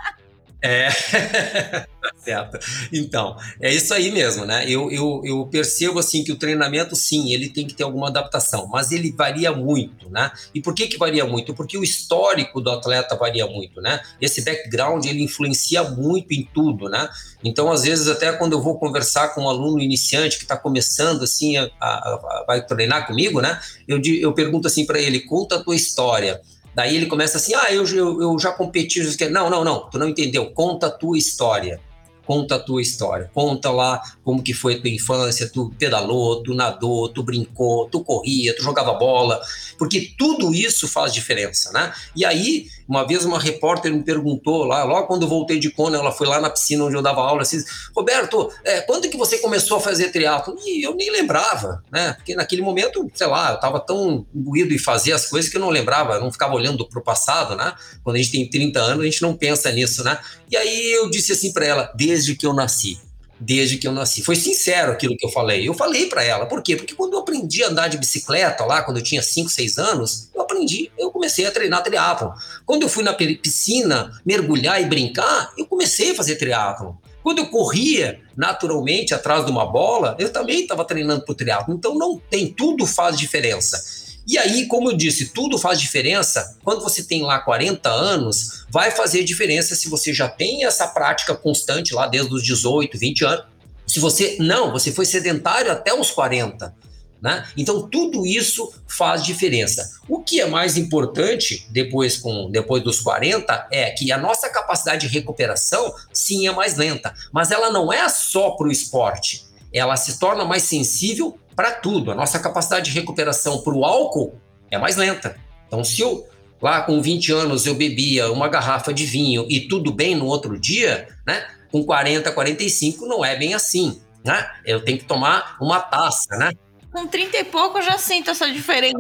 É, tá certo. Então, é isso aí mesmo, né? Eu, eu, eu percebo assim que o treinamento, sim, ele tem que ter alguma adaptação, mas ele varia muito, né? E por que que varia muito? Porque o histórico do atleta varia muito, né? Esse background, ele influencia muito em tudo, né? Então, às vezes, até quando eu vou conversar com um aluno iniciante que está começando, assim, a, a, a, vai treinar comigo, né? Eu, eu pergunto assim para ele, conta a tua história. Daí ele começa assim: ah, eu, eu, eu já competi. Não, não, não, tu não entendeu. Conta a tua história conta a tua história, conta lá como que foi a tua infância, tu pedalou, tu nadou, tu brincou, tu corria, tu jogava bola, porque tudo isso faz diferença, né? E aí, uma vez uma repórter me perguntou lá, logo quando eu voltei de Kona, ela foi lá na piscina onde eu dava aula, assim, Roberto, é, quando que você começou a fazer triatlo? E eu nem lembrava, né? Porque naquele momento, sei lá, eu tava tão imbuído em fazer as coisas que eu não lembrava, eu não ficava olhando pro passado, né? Quando a gente tem 30 anos, a gente não pensa nisso, né? E aí eu disse assim para ela, desde que eu nasci. Desde que eu nasci. Foi sincero aquilo que eu falei. Eu falei para ela. Por quê? Porque quando eu aprendi a andar de bicicleta lá, quando eu tinha 5, 6 anos, eu aprendi, eu comecei a treinar triatlon. Quando eu fui na piscina mergulhar e brincar, eu comecei a fazer triatlon. Quando eu corria naturalmente atrás de uma bola, eu também estava treinando para o triatlo. Então não tem, tudo faz diferença. E aí, como eu disse, tudo faz diferença. Quando você tem lá 40 anos, vai fazer diferença se você já tem essa prática constante lá desde os 18, 20 anos. Se você não, você foi sedentário até os 40. Né? Então, tudo isso faz diferença. O que é mais importante depois, com, depois dos 40 é que a nossa capacidade de recuperação, sim, é mais lenta, mas ela não é só para o esporte. Ela se torna mais sensível para tudo. A nossa capacidade de recuperação para o álcool é mais lenta. Então, se eu lá com 20 anos eu bebia uma garrafa de vinho e tudo bem no outro dia, né? Com 40, 45 não é bem assim, né? Eu tenho que tomar uma taça, né? Com 30 e pouco eu já sinto essa diferença.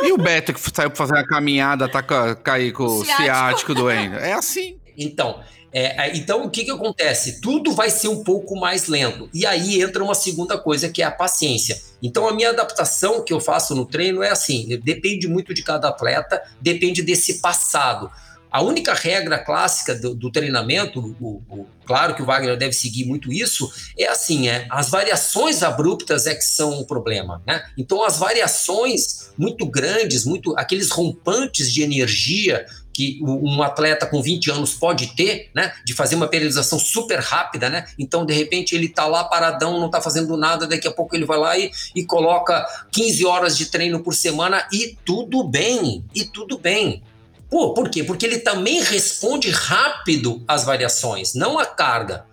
É. E o Beto que saiu pra fazer uma caminhada, tá cair com o ciático, ciático doendo. É assim. Então, é, então, o que, que acontece? Tudo vai ser um pouco mais lento. E aí entra uma segunda coisa, que é a paciência. Então, a minha adaptação que eu faço no treino é assim: depende muito de cada atleta, depende desse passado. A única regra clássica do, do treinamento, o, o, claro que o Wagner deve seguir muito isso, é assim: é, as variações abruptas é que são o problema. Né? Então, as variações muito grandes, muito aqueles rompantes de energia que um atleta com 20 anos pode ter, né, de fazer uma periodização super rápida, né? Então, de repente, ele tá lá paradão, não tá fazendo nada, daqui a pouco ele vai lá e, e coloca 15 horas de treino por semana e tudo bem, e tudo bem. Pô, por quê? Porque ele também responde rápido às variações, não a carga.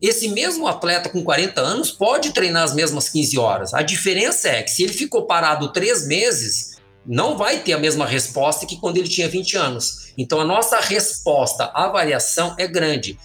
Esse mesmo atleta com 40 anos pode treinar as mesmas 15 horas. A diferença é que se ele ficou parado três meses, não vai ter a mesma resposta que quando ele tinha 20 anos. Então a nossa resposta à variação é grande.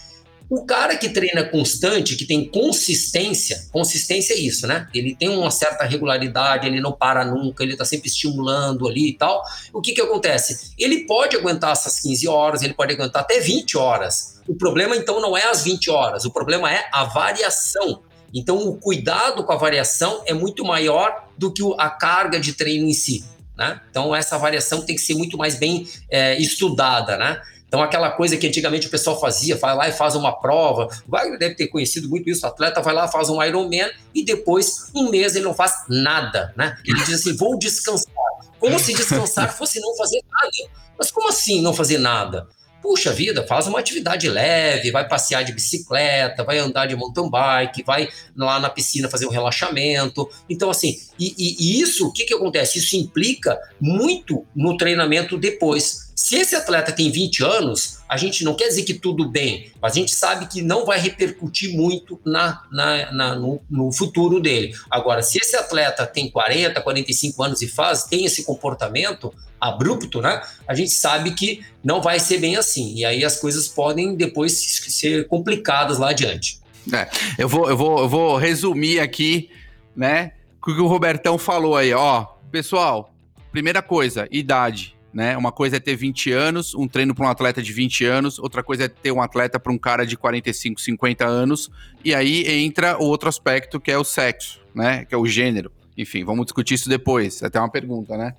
O cara que treina constante, que tem consistência, consistência é isso, né? Ele tem uma certa regularidade, ele não para nunca, ele está sempre estimulando ali e tal. O que que acontece? Ele pode aguentar essas 15 horas, ele pode aguentar até 20 horas. O problema então não é as 20 horas, o problema é a variação. Então o cuidado com a variação é muito maior do que a carga de treino em si. Né? Então, essa variação tem que ser muito mais bem é, estudada. Né? Então, aquela coisa que antigamente o pessoal fazia, vai lá e faz uma prova. O Wagner deve ter conhecido muito isso. O atleta vai lá, faz um Ironman e depois, um mês, ele não faz nada. Né? Ele diz assim: vou descansar. Como se descansar fosse não fazer nada. Mas como assim não fazer nada? Puxa vida, faz uma atividade leve, vai passear de bicicleta, vai andar de mountain bike, vai lá na piscina fazer um relaxamento. Então, assim, e, e, e isso, o que, que acontece? Isso implica muito no treinamento depois. Se esse atleta tem 20 anos, a gente não quer dizer que tudo bem, mas a gente sabe que não vai repercutir muito na, na, na no, no, futuro dele. Agora, se esse atleta tem 40, 45 anos e faz, tem esse comportamento abrupto, né? A gente sabe que não vai ser bem assim. E aí as coisas podem depois ser complicadas lá adiante. É, eu vou, eu vou, eu vou resumir aqui, né? O que o Robertão falou aí, ó. Pessoal, primeira coisa, idade né? Uma coisa é ter 20 anos, um treino para um atleta de 20 anos, outra coisa é ter um atleta para um cara de 45, 50 anos, e aí entra o outro aspecto que é o sexo, né? Que é o gênero. Enfim, vamos discutir isso depois. Até uma pergunta, né?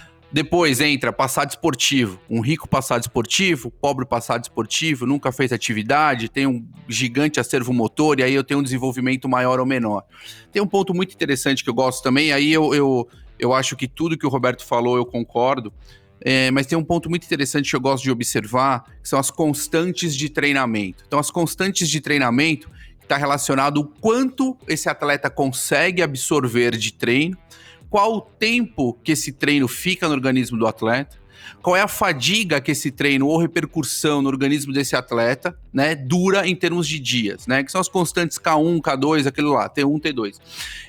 É. Depois entra passado esportivo. Um rico passado esportivo, pobre passado esportivo, nunca fez atividade, tem um gigante acervo motor, e aí eu tenho um desenvolvimento maior ou menor. Tem um ponto muito interessante que eu gosto também, aí eu, eu, eu acho que tudo que o Roberto falou eu concordo, é, mas tem um ponto muito interessante que eu gosto de observar, que são as constantes de treinamento. Então, as constantes de treinamento está relacionado o quanto esse atleta consegue absorver de treino, qual o tempo que esse treino fica no organismo do atleta, qual é a fadiga que esse treino ou repercussão no organismo desse atleta, né, dura em termos de dias, né, que são as constantes K1, K2, aquilo lá, T1, T2.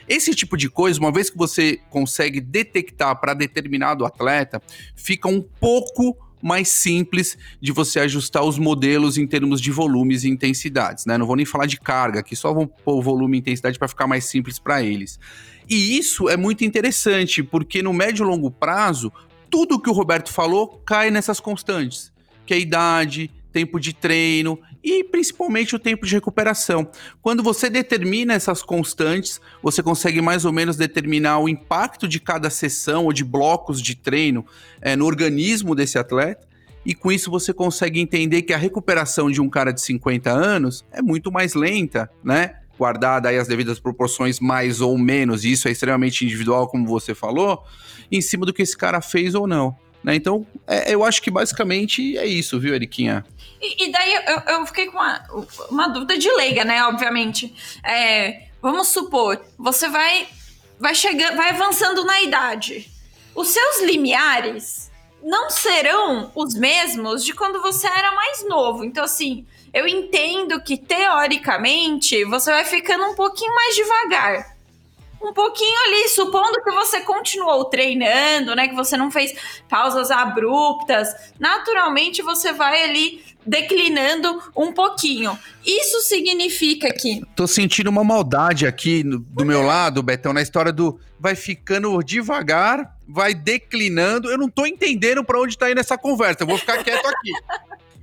Esse tipo de coisa, uma vez que você consegue detectar para determinado atleta, fica um pouco mais simples de você ajustar os modelos em termos de volumes e intensidades, né? Não vou nem falar de carga, aqui só vou pôr volume e intensidade para ficar mais simples para eles. E isso é muito interessante, porque no médio e longo prazo, tudo que o Roberto falou cai nessas constantes, que é a idade, tempo de treino e principalmente o tempo de recuperação. Quando você determina essas constantes, você consegue mais ou menos determinar o impacto de cada sessão ou de blocos de treino é, no organismo desse atleta. E com isso você consegue entender que a recuperação de um cara de 50 anos é muito mais lenta, né? Guardada aí as devidas proporções, mais ou menos, e isso é extremamente individual, como você falou, em cima do que esse cara fez ou não. Né? Então, é, eu acho que basicamente é isso, viu, Eriquinha? E, e daí eu, eu, fiquei com uma, uma, dúvida de leiga, né? Obviamente. É, vamos supor, você vai, vai chegando, vai avançando na idade. Os seus limiares não serão os mesmos de quando você era mais novo. Então, assim, eu entendo que teoricamente você vai ficando um pouquinho mais devagar. Um pouquinho ali, supondo que você continuou treinando, né? Que você não fez pausas abruptas, naturalmente você vai ali declinando um pouquinho. Isso significa que. Tô sentindo uma maldade aqui no, do meu lado, Betão, na história do vai ficando devagar, vai declinando. Eu não tô entendendo para onde tá indo essa conversa. Eu vou ficar quieto aqui.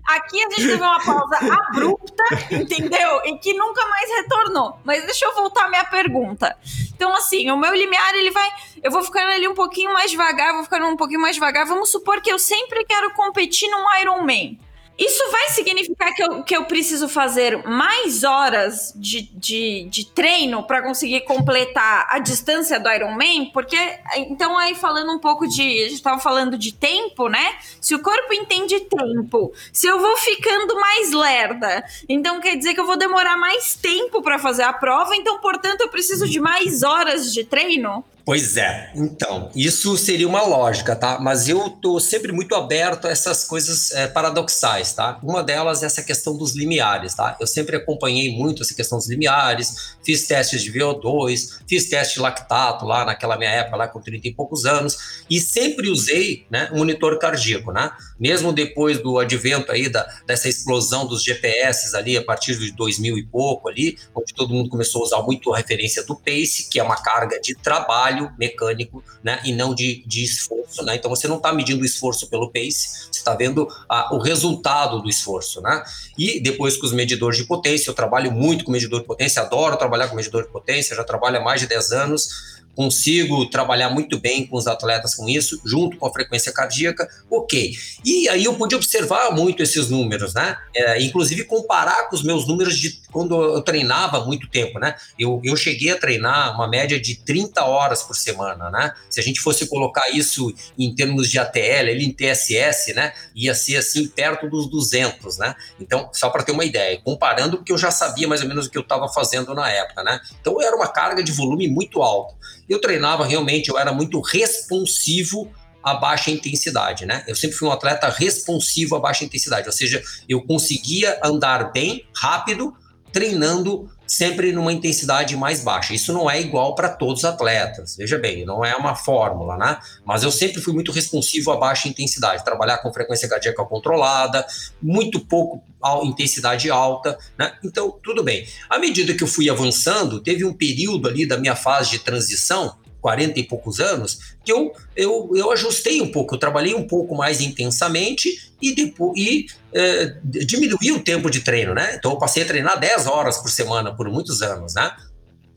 Aqui a gente teve uma pausa abrupta, entendeu? E que nunca mais retornou. Mas deixa eu voltar à minha pergunta. Então, assim, o meu limiar, ele vai. Eu vou ficando ali um pouquinho mais devagar, vou ficando um pouquinho mais devagar. Vamos supor que eu sempre quero competir num Ironman. Isso vai significar que eu, que eu preciso fazer mais horas de, de, de treino para conseguir completar a distância do Ironman? Porque, então, aí falando um pouco de. A gente estava falando de tempo, né? Se o corpo entende tempo, se eu vou ficando mais lerda, então quer dizer que eu vou demorar mais tempo para fazer a prova, então, portanto, eu preciso de mais horas de treino? Pois é, então, isso seria uma lógica, tá? Mas eu tô sempre muito aberto a essas coisas é, paradoxais, tá? Uma delas é essa questão dos limiares, tá? Eu sempre acompanhei muito essa questão dos limiares, fiz testes de VO2, fiz teste de lactato lá naquela minha época, lá com 30 e poucos anos, e sempre usei, né, um monitor cardíaco, né? Mesmo depois do advento aí da, dessa explosão dos GPS ali, a partir de 2000 e pouco ali, onde todo mundo começou a usar muito a referência do pace, que é uma carga de trabalho, mecânico, né, e não de, de esforço, né? Então você não está medindo o esforço pelo pace, você está vendo a, o resultado do esforço, né? E depois com os medidores de potência, eu trabalho muito com medidor de potência, adoro trabalhar com medidor de potência, já trabalho há mais de 10 anos, consigo trabalhar muito bem com os atletas com isso, junto com a frequência cardíaca, ok. E aí eu pude observar muito esses números, né? É, inclusive comparar com os meus números de quando eu treinava muito tempo, né? Eu, eu cheguei a treinar uma média de 30 horas por semana, né? Se a gente fosse colocar isso em termos de ATL, ele em TSS, né? Ia ser assim perto dos 200, né? Então, só para ter uma ideia, comparando o que eu já sabia mais ou menos o que eu estava fazendo na época, né? Então era uma carga de volume muito alta. Eu treinava realmente, eu era muito responsivo a baixa intensidade, né? Eu sempre fui um atleta responsivo a baixa intensidade, ou seja, eu conseguia andar bem, rápido, treinando sempre numa intensidade mais baixa. Isso não é igual para todos os atletas, veja bem, não é uma fórmula, né? Mas eu sempre fui muito responsivo a baixa intensidade, trabalhar com frequência cardíaca controlada, muito pouco intensidade alta, né? Então, tudo bem. À medida que eu fui avançando, teve um período ali da minha fase de transição 40 e poucos anos, que eu, eu, eu ajustei um pouco, eu trabalhei um pouco mais intensamente e, depois, e é, diminuí o tempo de treino, né? Então eu passei a treinar 10 horas por semana por muitos anos, né?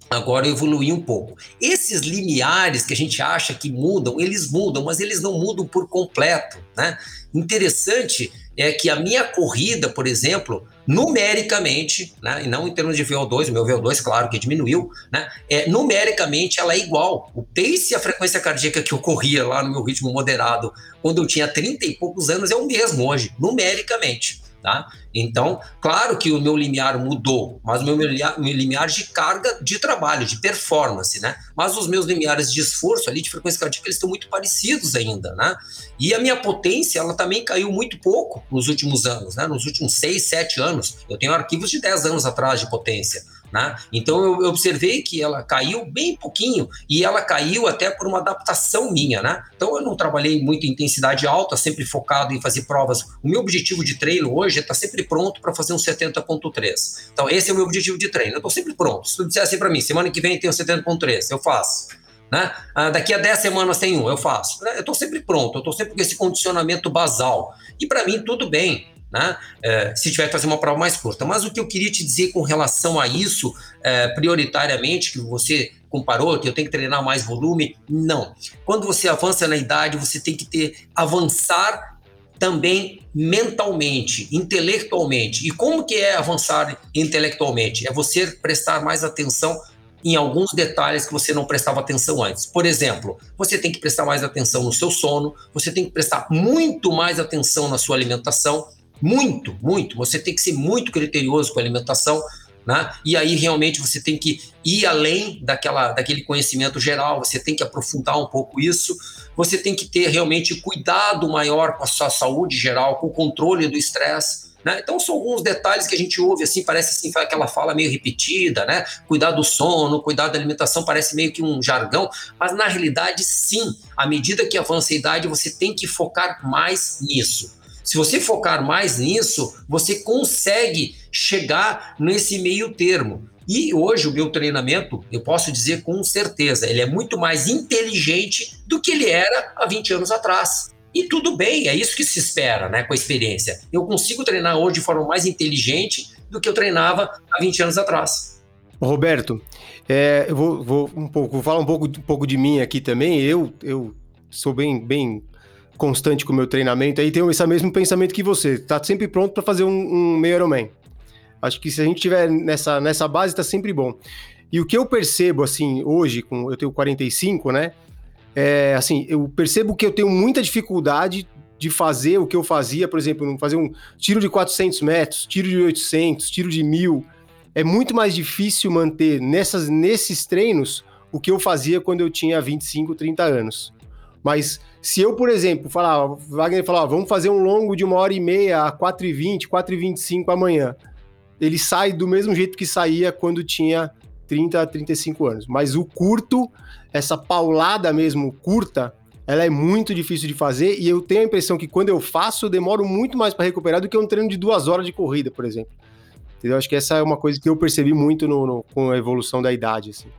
Agora eu evoluí um pouco. Esses limiares que a gente acha que mudam, eles mudam, mas eles não mudam por completo, né? Interessante é que a minha corrida, por exemplo, numericamente, né, e não em termos de VO2, o meu VO2, claro que diminuiu, né, é, numericamente ela é igual. O pace e a frequência cardíaca que eu corria lá no meu ritmo moderado quando eu tinha 30 e poucos anos é o mesmo hoje, numericamente. Tá? Então, claro que o meu limiar mudou, mas o meu limiar de carga de trabalho, de performance, né? Mas os meus limiares de esforço ali, de frequência cardíaca, eles estão muito parecidos ainda, né? E a minha potência, ela também caiu muito pouco nos últimos anos, né? Nos últimos seis, sete anos. Eu tenho arquivos de 10 anos atrás de potência. Né? Então eu observei que ela caiu bem pouquinho e ela caiu até por uma adaptação minha, né? Então eu não trabalhei muito em intensidade alta, sempre focado em fazer provas. O meu objetivo de treino hoje é estar sempre pronto para fazer um 70.3. Então esse é o meu objetivo de treino. Eu estou sempre pronto. Se tu disser assim para mim, semana que vem tem o 70.3, eu faço. Né? Ah, daqui a 10 semanas tem um, eu faço. Eu estou sempre pronto, eu estou sempre com esse condicionamento basal. E para mim, tudo bem né? É, se tiver que fazer uma prova mais curta. Mas o que eu queria te dizer com relação a isso, é, prioritariamente, que você comparou, que eu tenho que treinar mais volume, não. Quando você avança na idade, você tem que ter avançar também mentalmente, intelectualmente. E como que é avançar intelectualmente? É você prestar mais atenção em alguns detalhes que você não prestava atenção antes. Por exemplo, você tem que prestar mais atenção no seu sono, você tem que prestar muito mais atenção na sua alimentação, muito, muito. Você tem que ser muito criterioso com a alimentação, né? E aí realmente você tem que ir além daquela, daquele conhecimento geral, você tem que aprofundar um pouco isso, você tem que ter realmente cuidado maior com a sua saúde geral, com o controle do estresse. Né? Então são alguns detalhes que a gente ouve assim, parece assim, aquela fala meio repetida, né? Cuidar do sono, cuidar da alimentação, parece meio que um jargão, mas na realidade, sim, à medida que avança a idade, você tem que focar mais nisso. Se você focar mais nisso, você consegue chegar nesse meio termo. E hoje o meu treinamento, eu posso dizer com certeza, ele é muito mais inteligente do que ele era há 20 anos atrás. E tudo bem, é isso que se espera, né, com a experiência. Eu consigo treinar hoje de forma mais inteligente do que eu treinava há 20 anos atrás. Roberto, é, eu vou, vou, um pouco, vou falar um pouco, um pouco de mim aqui também. Eu, eu sou bem, bem constante com o meu treinamento aí, tenho esse mesmo pensamento que você. Tá sempre pronto para fazer um, um meio Ironman. Acho que se a gente tiver nessa, nessa base, tá sempre bom. E o que eu percebo, assim, hoje, com eu tenho 45, né? É, assim, eu percebo que eu tenho muita dificuldade de fazer o que eu fazia, por exemplo, fazer um tiro de 400 metros, tiro de 800, tiro de 1000. É muito mais difícil manter nessas, nesses treinos o que eu fazia quando eu tinha 25, 30 anos. Mas se eu, por exemplo, falar, Wagner falar, vamos fazer um longo de uma hora e meia a 4h20, 4h25 amanhã, ele sai do mesmo jeito que saía quando tinha 30, 35 anos. Mas o curto, essa paulada mesmo curta, ela é muito difícil de fazer e eu tenho a impressão que quando eu faço, eu demoro muito mais para recuperar do que um treino de duas horas de corrida, por exemplo. Entendeu? Acho que essa é uma coisa que eu percebi muito no, no com a evolução da idade. Assim.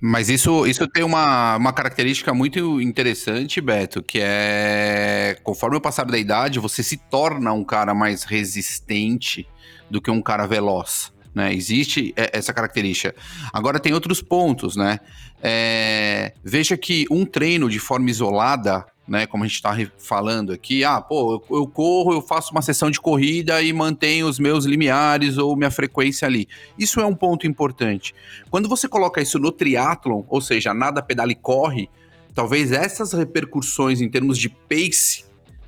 Mas isso, isso tem uma, uma característica muito interessante, Beto, que é conforme o passar da idade, você se torna um cara mais resistente do que um cara veloz. Né? Existe essa característica. Agora tem outros pontos, né? É, veja que um treino de forma isolada né? Como a gente está falando aqui, ah, pô, eu, eu, corro, eu faço uma sessão de corrida e mantenho os meus limiares ou minha frequência ali. Isso é um ponto importante. Quando você coloca isso no triatlon, ou seja, nada pedala e corre, talvez essas repercussões em termos de pace,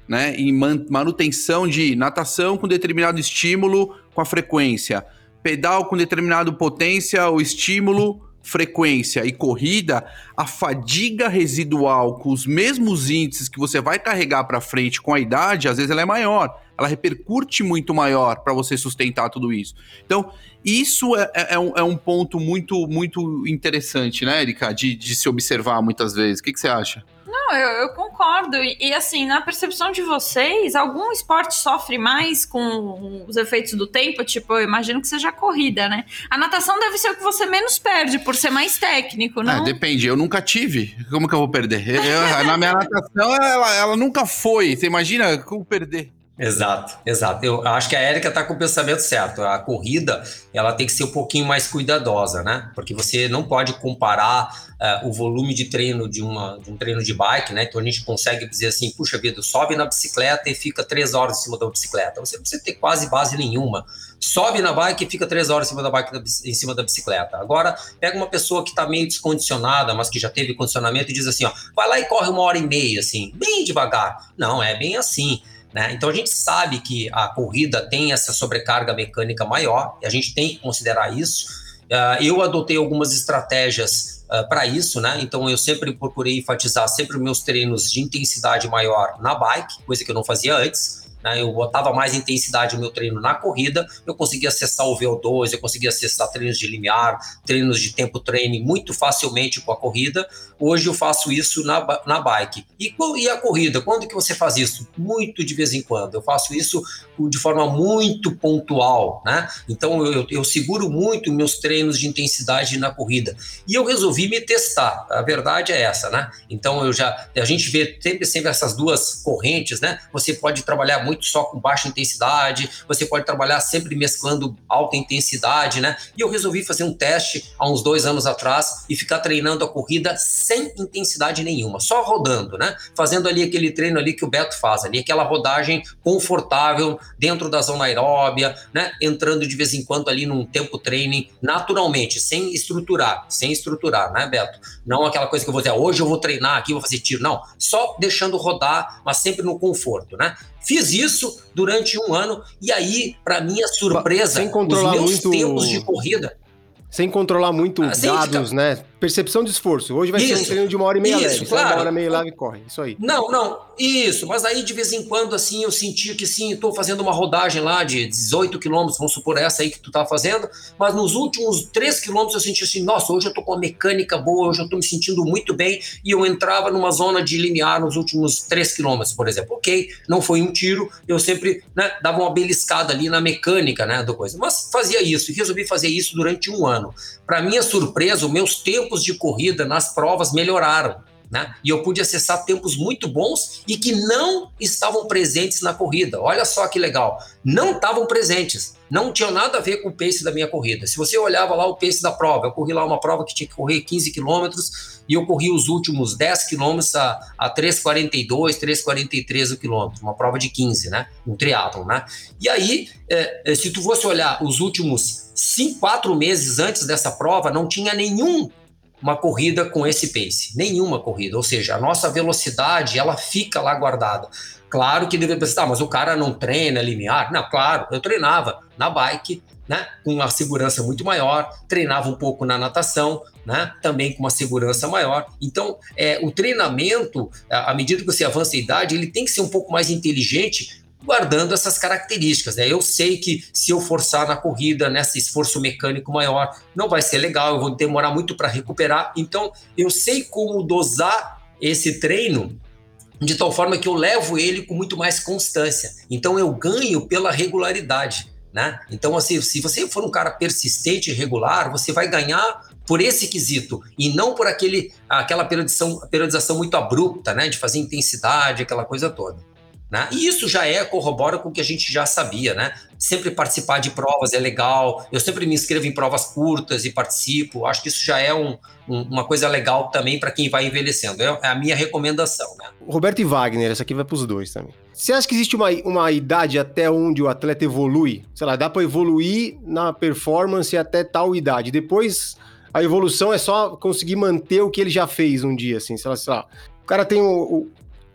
né, em manutenção de natação com determinado estímulo com a frequência, pedal com determinado potência ou estímulo frequência e corrida, a fadiga residual com os mesmos índices que você vai carregar para frente com a idade, às vezes ela é maior, ela repercute muito maior para você sustentar tudo isso. Então, isso é, é, é, um, é, um, ponto muito, muito interessante, né, Erika, de, de se observar muitas vezes. O que, que você acha? Não, eu, eu concordo. E, e, assim, na percepção de vocês, algum esporte sofre mais com os efeitos do tempo? Tipo, eu imagino que seja a corrida, né? A natação deve ser o que você menos perde, por ser mais técnico, não? É, depende. Eu nunca tive. Como que eu vou perder? Eu, na minha natação, ela, ela nunca foi. Você imagina como perder? Exato, exato. Eu acho que a Érica está com o pensamento certo. A corrida ela tem que ser um pouquinho mais cuidadosa, né? Porque você não pode comparar uh, o volume de treino de, uma, de um treino de bike, né? Então a gente consegue dizer assim, puxa vida, sobe na bicicleta e fica três horas em cima da bicicleta. Você não precisa ter quase base nenhuma. Sobe na bike e fica três horas em cima da bike em cima da bicicleta. Agora pega uma pessoa que está meio descondicionada, mas que já teve condicionamento e diz assim, ó, vai lá e corre uma hora e meia, assim, bem devagar. Não, é bem assim. Né? Então a gente sabe que a corrida tem essa sobrecarga mecânica maior e a gente tem que considerar isso. Uh, eu adotei algumas estratégias uh, para isso, né? Então eu sempre procurei enfatizar sempre meus treinos de intensidade maior na bike, coisa que eu não fazia antes né? Eu botava mais intensidade no meu treino na corrida, eu conseguia acessar o VO2, eu conseguia acessar treinos de limiar, treinos de tempo treino muito facilmente com a corrida. Hoje eu faço isso na, na bike. E, e a corrida? Quando que você faz isso? Muito de vez em quando. Eu faço isso de forma muito pontual, né? Então eu, eu seguro muito meus treinos de intensidade na corrida. E eu resolvi me testar. A verdade é essa, né? Então eu já a gente vê sempre, sempre essas duas correntes, né? Você pode trabalhar muito só com baixa intensidade, você pode trabalhar sempre mesclando alta intensidade, né? E eu resolvi fazer um teste há uns dois anos atrás e ficar treinando a corrida sem intensidade nenhuma, só rodando, né? Fazendo ali aquele treino ali que o Beto faz, ali aquela rodagem confortável dentro da zona aeróbia, né? Entrando de vez em quando ali num tempo training naturalmente, sem estruturar, sem estruturar, né, Beto? Não aquela coisa que eu vou dizer, ah, hoje eu vou treinar aqui, vou fazer tiro, não, só deixando rodar, mas sempre no conforto, né? Fiz isso durante um ano e aí, para minha surpresa, Sem controlar os meus muito... tempos de corrida sem controlar muito ah, dados, né? Percepção de esforço. Hoje vai isso, ser um treino de uma hora e meia isso, leve. Claro. Uma hora e meia leve e corre. Isso aí. Não, não. Isso. Mas aí, de vez em quando, assim, eu senti que, sim, estou fazendo uma rodagem lá de 18 quilômetros, vamos supor essa aí que tu tá fazendo, mas nos últimos 3 quilômetros eu senti assim, nossa, hoje eu tô com uma mecânica boa, hoje eu tô me sentindo muito bem, e eu entrava numa zona de limiar nos últimos 3 quilômetros, por exemplo. Ok, não foi um tiro, eu sempre né, dava uma beliscada ali na mecânica, né, do coisa. Mas fazia isso, e resolvi fazer isso durante um ano. Para minha surpresa, os meus tempos de corrida nas provas melhoraram. Né? E eu pude acessar tempos muito bons e que não estavam presentes na corrida. Olha só que legal. Não estavam presentes. Não tinha nada a ver com o pace da minha corrida. Se você olhava lá o pace da prova, eu corri lá uma prova que tinha que correr 15 quilômetros e eu corri os últimos 10 quilômetros a, a 3,42, 3,43 o quilômetro. Uma prova de 15, né? Um triatlon, né? E aí, é, se tu fosse olhar os últimos 5, 4 meses antes dessa prova, não tinha nenhum uma corrida com esse pace, nenhuma corrida, ou seja, a nossa velocidade ela fica lá guardada. Claro que deve pensar, ah, mas o cara não treina limiar? Não, claro, eu treinava na bike, né, com uma segurança muito maior, treinava um pouco na natação, né, também com uma segurança maior. Então, é, o treinamento, à medida que você avança a idade, ele tem que ser um pouco mais inteligente guardando essas características. Né? Eu sei que se eu forçar na corrida, nesse esforço mecânico maior, não vai ser legal, eu vou demorar muito para recuperar. Então, eu sei como dosar esse treino de tal forma que eu levo ele com muito mais constância. Então, eu ganho pela regularidade. Né? Então, assim, se você for um cara persistente e regular, você vai ganhar por esse quesito e não por aquele, aquela periodização, periodização muito abrupta, né? De fazer intensidade, aquela coisa toda. Né? E isso já é, corrobora com o que a gente já sabia, né? Sempre participar de provas é legal. Eu sempre me inscrevo em provas curtas e participo. Acho que isso já é um, um, uma coisa legal também para quem vai envelhecendo. É, é a minha recomendação, né? Roberto e Wagner, essa aqui vai para os dois também. Você acha que existe uma, uma idade até onde o atleta evolui? Sei lá, dá para evoluir na performance até tal idade. Depois, a evolução é só conseguir manter o que ele já fez um dia, assim. Sei lá, sei lá. O cara tem o,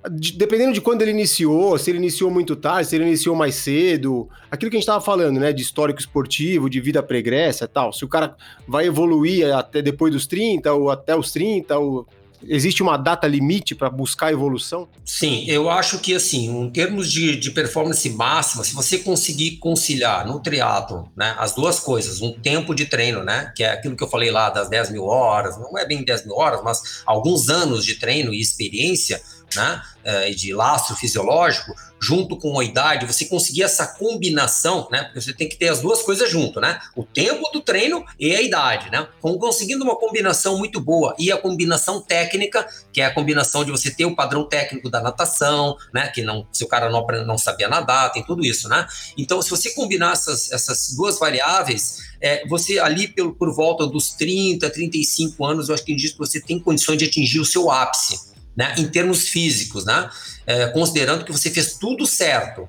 dependendo de quando ele iniciou, se ele iniciou muito tarde, se ele iniciou mais cedo, aquilo que a gente estava falando, né, de histórico esportivo, de vida pregressa tal, se o cara vai evoluir até depois dos 30 ou até os 30, ou existe uma data limite para buscar evolução? Sim, eu acho que assim, em termos de, de performance máxima, se você conseguir conciliar no triatlo, né, as duas coisas, um tempo de treino, né, que é aquilo que eu falei lá das 10 mil horas, não é bem 10 mil horas, mas alguns anos de treino e experiência, né, eh, de lastro fisiológico, junto com a idade, você conseguir essa combinação, né? Porque você tem que ter as duas coisas junto, né? O tempo do treino e a idade, né? Conseguindo uma combinação muito boa e a combinação técnica, que é a combinação de você ter o padrão técnico da natação, né? Que não, se o cara não, não sabia nadar, tem tudo isso, né? Então, se você combinar essas, essas duas variáveis, é, você ali por, por volta dos 30, 35 anos, eu acho que você tem condições de atingir o seu ápice né, em termos físicos, né, é, considerando que você fez tudo certo.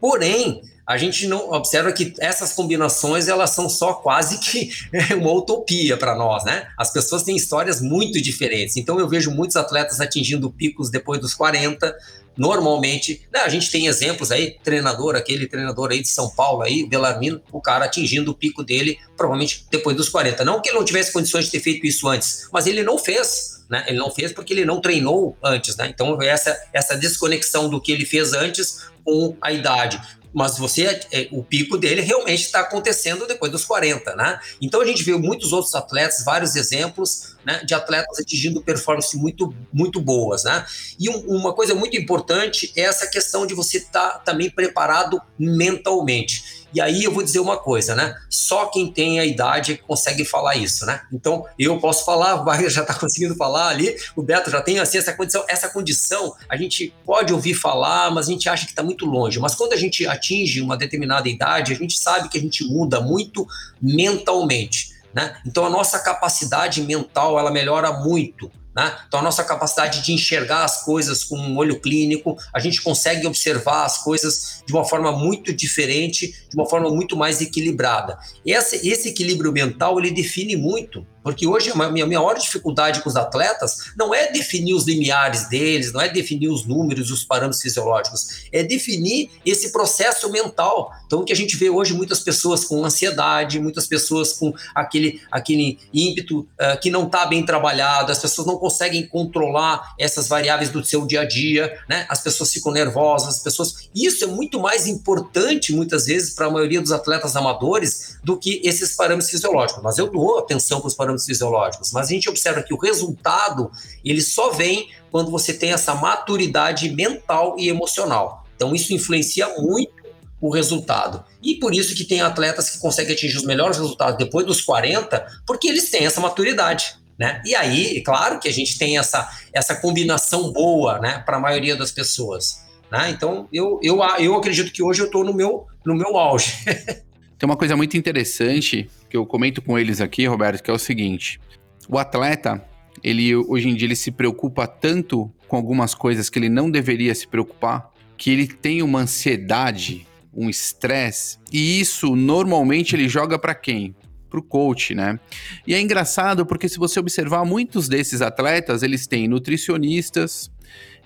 Porém, a gente não observa que essas combinações elas são só quase que uma utopia para nós, né? As pessoas têm histórias muito diferentes. Então eu vejo muitos atletas atingindo picos depois dos 40, normalmente, né, a gente tem exemplos aí, treinador, aquele treinador aí de São Paulo aí, Belarmino, o cara atingindo o pico dele provavelmente depois dos 40. Não que ele não tivesse condições de ter feito isso antes, mas ele não fez, né? Ele não fez porque ele não treinou antes, né? Então essa essa desconexão do que ele fez antes com a idade mas você é, o pico dele realmente está acontecendo depois dos 40, né? Então a gente vê muitos outros atletas, vários exemplos, né, de atletas atingindo performances muito muito boas, né? E um, uma coisa muito importante é essa questão de você estar tá também preparado mentalmente. E aí eu vou dizer uma coisa, né? Só quem tem a idade é que consegue falar isso, né? Então eu posso falar, o Wagner já está conseguindo falar ali, o Beto já tem assim essa condição. Essa condição a gente pode ouvir falar, mas a gente acha que está muito longe. Mas quando a gente atinge uma determinada idade, a gente sabe que a gente muda muito mentalmente. Né? Então a nossa capacidade mental ela melhora muito Né? Então, a nossa capacidade de enxergar as coisas com um olho clínico, a gente consegue observar as coisas de uma forma muito diferente, de uma forma muito mais equilibrada. Esse, esse equilíbrio mental, ele define muito porque hoje a minha, maior dificuldade com os atletas não é definir os limiares deles, não é definir os números, os parâmetros fisiológicos, é definir esse processo mental. Então, que a gente vê hoje, muitas pessoas com ansiedade, muitas pessoas com aquele, aquele ímpeto uh, que não está bem trabalhado, as pessoas não conseguem controlar essas variáveis do seu dia a dia, né? as pessoas ficam nervosas, as pessoas. Isso é muito mais importante, muitas vezes, para a maioria dos atletas amadores do que esses parâmetros fisiológicos. Mas eu dou atenção para os parâmetros fisiológicos, mas a gente observa que o resultado ele só vem quando você tem essa maturidade mental e emocional. Então isso influencia muito o resultado. E por isso que tem atletas que conseguem atingir os melhores resultados depois dos 40, porque eles têm essa maturidade. Né? E aí, claro que a gente tem essa, essa combinação boa né, para a maioria das pessoas. Né? Então, eu, eu, eu acredito que hoje eu estou no meu, no meu auge. Tem uma coisa muito interessante que eu comento com eles aqui, Roberto, que é o seguinte: o atleta, ele hoje em dia ele se preocupa tanto com algumas coisas que ele não deveria se preocupar, que ele tem uma ansiedade, um estresse, e isso normalmente ele joga para quem? Pro coach, né? E é engraçado porque se você observar muitos desses atletas, eles têm nutricionistas,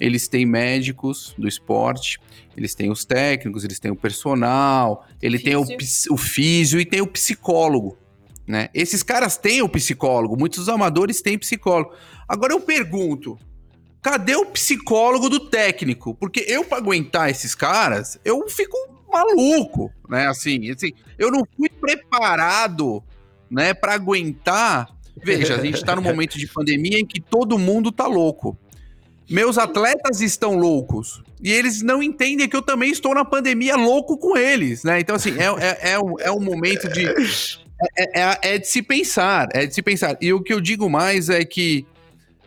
eles têm médicos do esporte, eles têm os técnicos, eles têm o personal, ele físio. tem o, o físio e tem o psicólogo. Né? Esses caras têm o psicólogo, muitos amadores têm psicólogo. Agora eu pergunto, cadê o psicólogo do técnico? Porque eu, para aguentar esses caras, eu fico maluco, né? Assim, assim eu não fui preparado, né, para aguentar. Veja, a gente está num momento de pandemia em que todo mundo tá louco. Meus atletas estão loucos. E eles não entendem que eu também estou na pandemia louco com eles, né? Então, assim, é, é, é, um, é um momento de. É, é, é, de se pensar, é de se pensar. E o que eu digo mais é que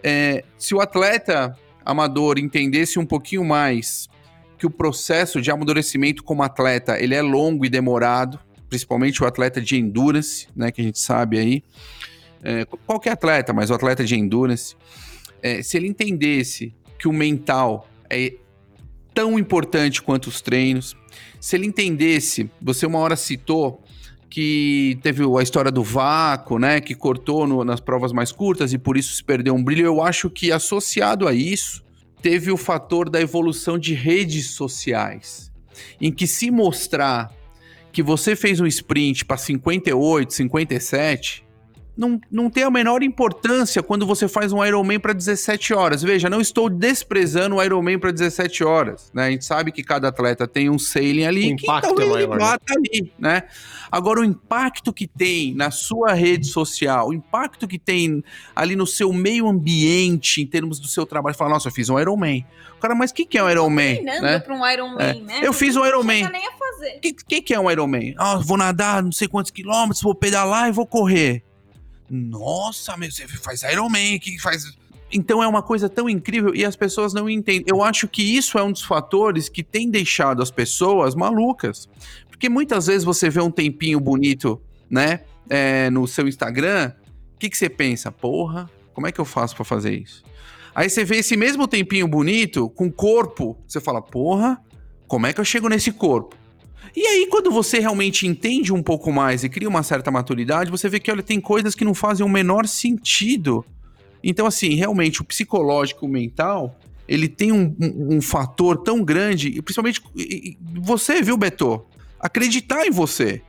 é, se o atleta amador entendesse um pouquinho mais que o processo de amadurecimento como atleta ele é longo e demorado, principalmente o atleta de endurance, né, que a gente sabe aí, é, qualquer atleta, mas o atleta de endurance, é, se ele entendesse que o mental é tão importante quanto os treinos, se ele entendesse, você uma hora citou que teve a história do vácuo, né, que cortou no, nas provas mais curtas e por isso se perdeu um brilho. Eu acho que associado a isso teve o fator da evolução de redes sociais, em que se mostrar que você fez um sprint para 58, 57, não, não tem a menor importância quando você faz um Ironman para 17 horas. Veja, não estou desprezando o Ironman para 17 horas, né? A gente sabe que cada atleta tem um sailing ali, o que então é ele maior, né? bata ali, né? Agora, o impacto que tem na sua rede social, o impacto que tem ali no seu meio ambiente, em termos do seu trabalho, fala, nossa, eu fiz um Ironman. Cara, mas o que, que é um Ironman? né? para um Ironman, é. né? Eu fiz um Ironman. O que, que, que é um Ironman? Ah, vou nadar não sei quantos quilômetros, vou pedalar e vou correr. Nossa, meu, você faz Iron Man, que faz. Então é uma coisa tão incrível e as pessoas não entendem. Eu acho que isso é um dos fatores que tem deixado as pessoas malucas. Porque muitas vezes você vê um tempinho bonito, né? É, no seu Instagram, o que, que você pensa? Porra, como é que eu faço para fazer isso? Aí você vê esse mesmo tempinho bonito com corpo, você fala, porra, como é que eu chego nesse corpo? E aí, quando você realmente entende um pouco mais e cria uma certa maturidade, você vê que, olha, tem coisas que não fazem o menor sentido. Então, assim, realmente, o psicológico, o mental, ele tem um, um, um fator tão grande, e principalmente você, viu, Beto? Acreditar em você.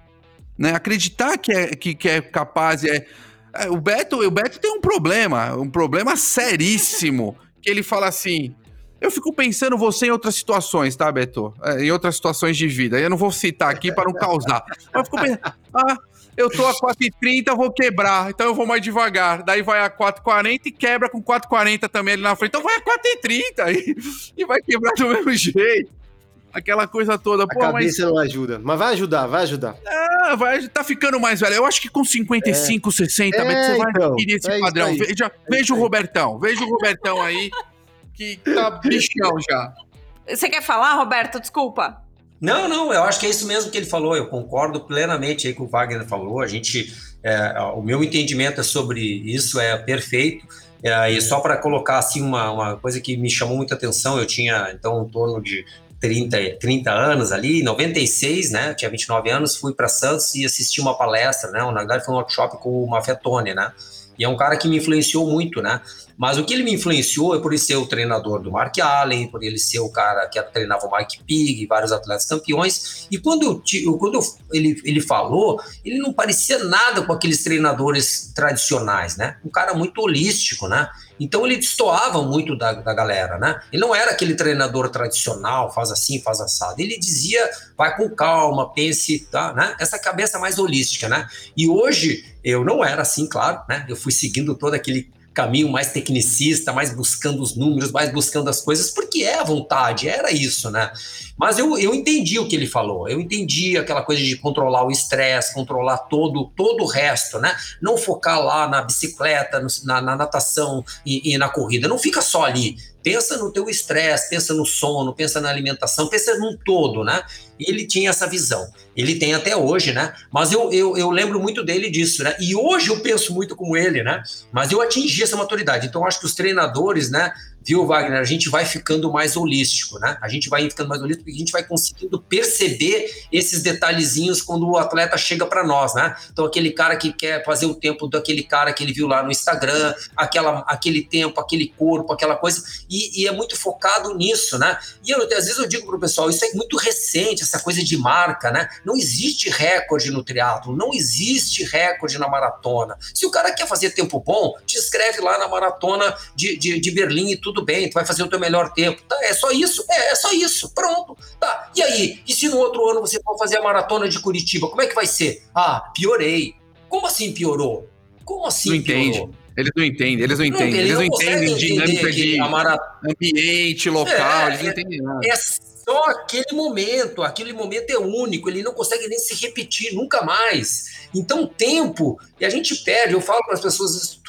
Né? Acreditar que é, que, que é capaz. É, é, o, Beto, o Beto tem um problema, um problema seríssimo. que ele fala assim: eu fico pensando você em outras situações, tá, Beto? É, em outras situações de vida. Eu não vou citar aqui para não causar. Eu fico pensando, ah, eu tô a 4,30, vou quebrar, então eu vou mais devagar. Daí vai a 4,40 e quebra com 4,40 também ali na frente. Então vai a 4,30 e, e vai quebrar do mesmo jeito. Aquela coisa toda. A Pô, cabeça mas... não ajuda. Mas vai ajudar, vai ajudar. Ah, vai, tá ficando mais velho. Eu acho que com 55, é. 60, é, você vai então, adquirir esse é padrão. Veja, é veja o Robertão, veja o Robertão aí que tá bichão já. Você quer falar, Roberto? Desculpa. Não, não, eu acho que é isso mesmo que ele falou. Eu concordo plenamente aí com o Wagner falou. A gente, é, o meu entendimento é sobre isso é perfeito. É, e só para colocar assim uma, uma coisa que me chamou muita atenção, eu tinha então em torno de 30, 30 anos ali, em 96, né? Tinha 29 anos, fui para Santos e assisti uma palestra, né? Na verdade, foi um workshop com o Mafetone, né? E é um cara que me influenciou muito, né? Mas o que ele me influenciou é por ele ser o treinador do Mark Allen, por ele ser o cara que treinava o Mike Pig, vários atletas campeões. E quando, eu, quando eu, ele, ele falou, ele não parecia nada com aqueles treinadores tradicionais, né? Um cara muito holístico, né? Então ele destoava muito da, da galera, né? Ele não era aquele treinador tradicional, faz assim, faz assado. Ele dizia, vai com calma, pense, tá? Né? Essa cabeça mais holística, né? E hoje eu não era assim, claro, né? Eu fui seguindo todo aquele caminho mais tecnicista, mais buscando os números, mais buscando as coisas, porque é a vontade, era isso, né? Mas eu, eu entendi o que ele falou, eu entendi aquela coisa de controlar o estresse, controlar todo, todo o resto, né? Não focar lá na bicicleta, na, na natação e, e na corrida, não fica só ali. Pensa no teu estresse, pensa no sono, pensa na alimentação, pensa num todo, né? Ele tinha essa visão. Ele tem até hoje, né? Mas eu, eu, eu lembro muito dele disso, né? E hoje eu penso muito como ele, né? Mas eu atingi essa maturidade. Então acho que os treinadores, né? viu, Wagner? A gente vai ficando mais holístico, né? A gente vai ficando mais holístico porque a gente vai conseguindo perceber esses detalhezinhos quando o atleta chega para nós, né? Então, aquele cara que quer fazer o tempo daquele cara que ele viu lá no Instagram, aquela, aquele tempo, aquele corpo, aquela coisa, e, e é muito focado nisso, né? E eu, às vezes eu digo pro pessoal, isso é muito recente, essa coisa de marca, né? Não existe recorde no triatlo, não existe recorde na maratona. Se o cara quer fazer tempo bom, te escreve lá na maratona de, de, de Berlim e tudo bem, tu vai fazer o teu melhor tempo. Tá, é só isso? É, é só isso. Pronto. Tá. E aí? E se no outro ano você for fazer a maratona de Curitiba, como é que vai ser? Ah, piorei. Como assim piorou? Como assim não piorou? Entende. Eles não entendem, eles não entendem. Eles não, entendem dinâmica de ambiente local, é, eles não entendem nada. É só aquele momento, aquele momento é único, ele não consegue nem se repetir nunca mais. Então, tempo, e a gente perde, eu falo para as pessoas,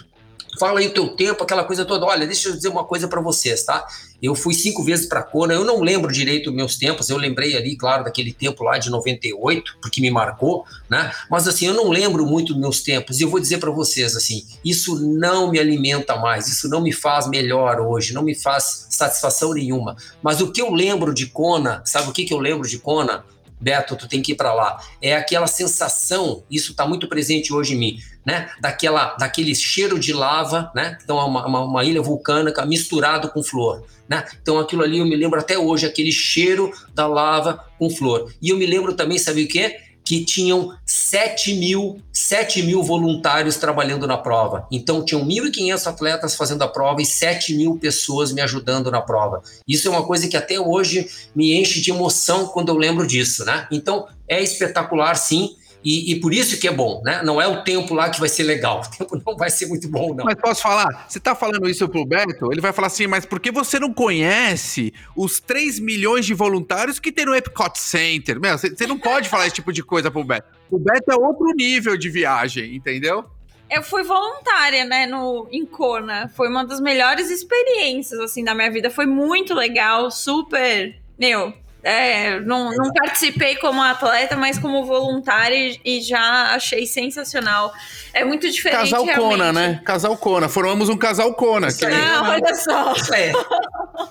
fala aí o teu tempo, aquela coisa toda. Olha, deixa eu dizer uma coisa para vocês, tá? Eu fui cinco vezes para Kona, eu não lembro direito meus tempos, eu lembrei ali, claro, daquele tempo lá de 98, porque me marcou, né? Mas assim, eu não lembro muito meus tempos, e eu vou dizer para vocês assim, isso não me alimenta mais, isso não me faz melhor hoje, não me faz satisfação nenhuma. Mas o que eu lembro de Kona, sabe o que, que eu lembro de Kona? Beto, tu tem que ir para lá. É aquela sensação, isso está muito presente hoje em mim, né? Daquela, daquele cheiro de lava, né? Então, é uma, uma, uma, ilha vulcânica misturado com flor, né? Então, aquilo ali eu me lembro até hoje, aquele cheiro da lava com flor. E eu me lembro também, sabe o que? Que tinham 7 mil, 7 mil voluntários trabalhando na prova. Então, tinham 1.500 atletas fazendo a prova e 7 mil pessoas me ajudando na prova. Isso é uma coisa que até hoje me enche de emoção quando eu lembro disso, né? Então, é espetacular, sim. E, e, por isso que é bom, né? Não é o tempo lá que vai ser legal. O tempo não vai ser muito bom, não. Mas posso falar? Você tá falando isso pro Beto? Ele vai falar assim, mas por que você não conhece os 3 milhões de voluntários que tem no Epcot Center? Meu, você, você não pode falar esse tipo de coisa pro Beto. O Beto é outro nível de viagem, entendeu? eu fui voluntária, né, no em Kona. Foi uma das melhores experiências assim da minha vida. Foi muito legal, super, meu, é, não, não participei como atleta, mas como voluntária e já achei sensacional. É muito diferente. Casal realmente. Kona, né? Casal Kona. Formamos um casal Kona. Isso aí, não, olha só. Isso aí.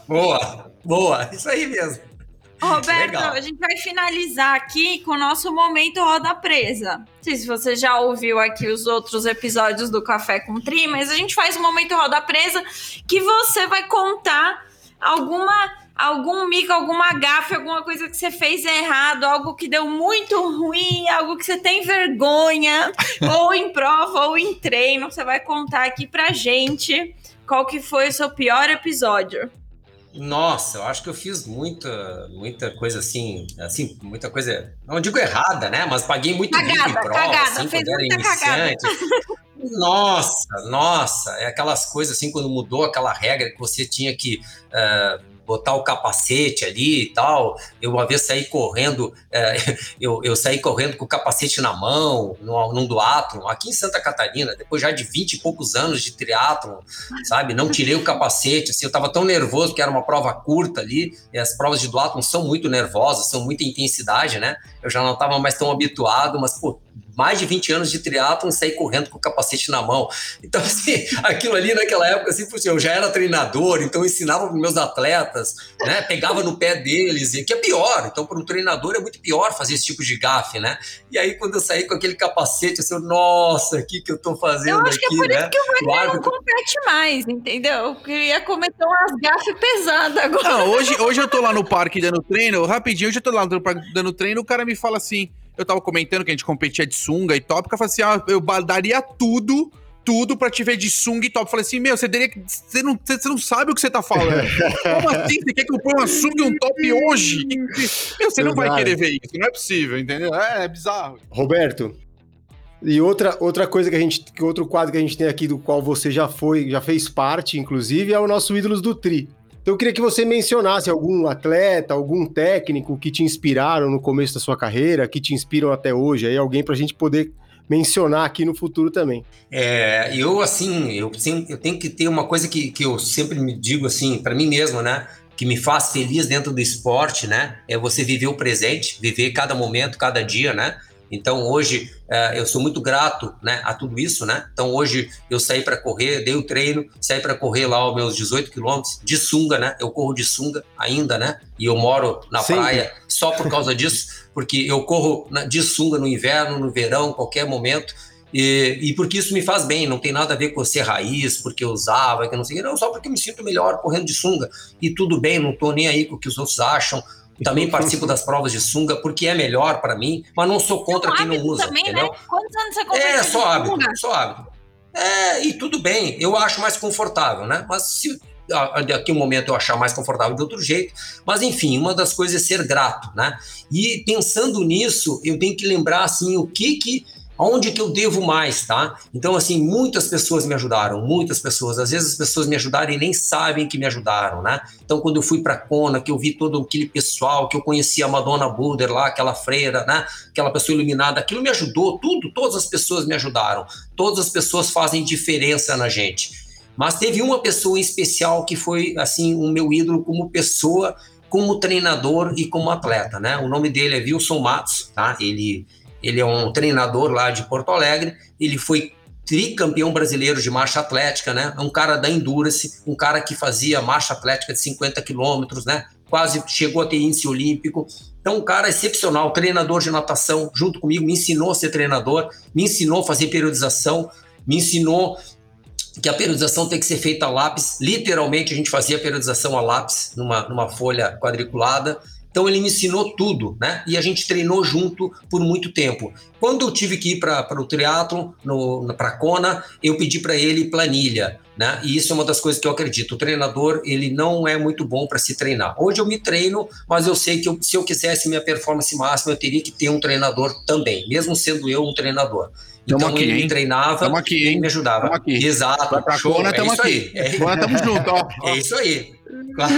boa, boa. Isso aí mesmo. Roberto, Legal. a gente vai finalizar aqui com o nosso momento Roda Presa. Não sei se você já ouviu aqui os outros episódios do Café com Tri, mas a gente faz um momento Roda Presa que você vai contar alguma algum mico, alguma gafe, alguma coisa que você fez errado, algo que deu muito ruim, algo que você tem vergonha, ou em prova ou em treino, você vai contar aqui pra gente qual que foi o seu pior episódio. Nossa, eu acho que eu fiz muita, muita coisa assim, assim, muita coisa, não digo errada, né? Mas paguei muito cagada, em prova, cagada, assim, fez quando era iniciante. Nossa, nossa, é aquelas coisas assim, quando mudou aquela regra que você tinha que uh, botar o capacete ali e tal. Eu uma vez saí correndo, é, eu, eu saí correndo com o capacete na mão, no, num duatlon, aqui em Santa Catarina, depois já de 20 e poucos anos de triatlon, sabe? Não tirei o capacete, assim, eu tava tão nervoso porque era uma prova curta ali, e as provas de duatlon são muito nervosas, são muita intensidade, né? Eu já não tava mais tão habituado, mas, pô, mais de 20 anos de triatlon e sair correndo com o capacete na mão. Então, assim, aquilo ali naquela época, assim, eu já era treinador, então eu ensinava para meus atletas, né? Pegava no pé deles, e que é pior. Então, para um treinador é muito pior fazer esse tipo de gafe, né? E aí, quando eu saí com aquele capacete, eu, nossa, o que, que eu tô fazendo aqui, né? Eu acho aqui, que é por né? isso que o Wagner não compete mais, entendeu? Eu queria cometer umas gafes pesadas agora. Não, hoje, hoje eu tô lá no parque dando treino, rapidinho, hoje eu tô lá no parque dando treino, o cara me fala assim, eu tava comentando que a gente competia de sunga e top, eu falei assim, ah, eu daria tudo, tudo pra te ver de sunga e top. Falei assim, meu, você teria que. Você não, você não sabe o que você tá falando. Como assim? Você quer que eu ponha uma sunga e um top hoje? Meu, você não vai querer ver isso, não é possível, entendeu? É, é bizarro. Roberto, e outra, outra coisa que a gente. Outro quadro que a gente tem aqui, do qual você já foi, já fez parte, inclusive, é o nosso Ídolos do Tri. Então eu queria que você mencionasse algum atleta, algum técnico que te inspiraram no começo da sua carreira, que te inspiram até hoje, aí alguém para a gente poder mencionar aqui no futuro também. É, eu assim, eu, eu tenho que ter uma coisa que, que eu sempre me digo assim, para mim mesmo, né? Que me faz feliz dentro do esporte, né? É você viver o presente, viver cada momento, cada dia, né? Então hoje uh, eu sou muito grato né, a tudo isso, né? Então hoje eu saí para correr, dei o treino, saí para correr lá os meus 18 quilômetros de sunga, né? Eu corro de sunga ainda, né? E eu moro na Sim. praia só por causa disso, porque eu corro de sunga no inverno, no verão, qualquer momento. E, e, porque isso me faz bem, não tem nada a ver com ser raiz, porque eu usava, que não sei, não, só porque eu me sinto melhor correndo de sunga. E tudo bem, não tô nem aí com o que os outros acham. Também participo das provas de sunga porque é melhor para mim, mas não sou contra quem não usa. Também, entendeu? Né? Quantos anos você É, só hábito, só hábito. É, e tudo bem, eu acho mais confortável, né? Mas se daqui um momento eu achar mais confortável de outro jeito, mas enfim, uma das coisas é ser grato, né? E pensando nisso, eu tenho que lembrar assim o que que Aonde que eu devo mais, tá? Então, assim, muitas pessoas me ajudaram, muitas pessoas. Às vezes as pessoas me ajudaram e nem sabem que me ajudaram, né? Então, quando eu fui para Kona, que eu vi todo aquele pessoal, que eu conhecia a Madonna Buder lá, aquela freira, né? Aquela pessoa iluminada, aquilo me ajudou, tudo, todas as pessoas me ajudaram. Todas as pessoas fazem diferença na gente. Mas teve uma pessoa em especial que foi, assim, o meu ídolo como pessoa, como treinador e como atleta, né? O nome dele é Wilson Matos, tá? Ele ele é um treinador lá de Porto Alegre, ele foi tricampeão brasileiro de marcha atlética, né? É um cara da Endurance, um cara que fazia marcha atlética de 50 quilômetros, né? Quase chegou a ter índice olímpico. Então, um cara excepcional, treinador de natação, junto comigo, me ensinou a ser treinador, me ensinou a fazer periodização, me ensinou que a periodização tem que ser feita a lápis. Literalmente, a gente fazia periodização a lápis numa, numa folha quadriculada. Então ele me ensinou tudo, né? E a gente treinou junto por muito tempo. Quando eu tive que ir para o triatlon, para a Kona, eu pedi para ele planilha, né? E isso é uma das coisas que eu acredito. O treinador, ele não é muito bom para se treinar. Hoje eu me treino, mas eu sei que eu, se eu quisesse minha performance máxima, eu teria que ter um treinador também, mesmo sendo eu um treinador. Então aqui, ele me treinava aqui, e me ajudava. Aqui. Exato. Pra show, Kona, é isso aqui. aí. É, tamo junto, ó. É isso aí. Claro.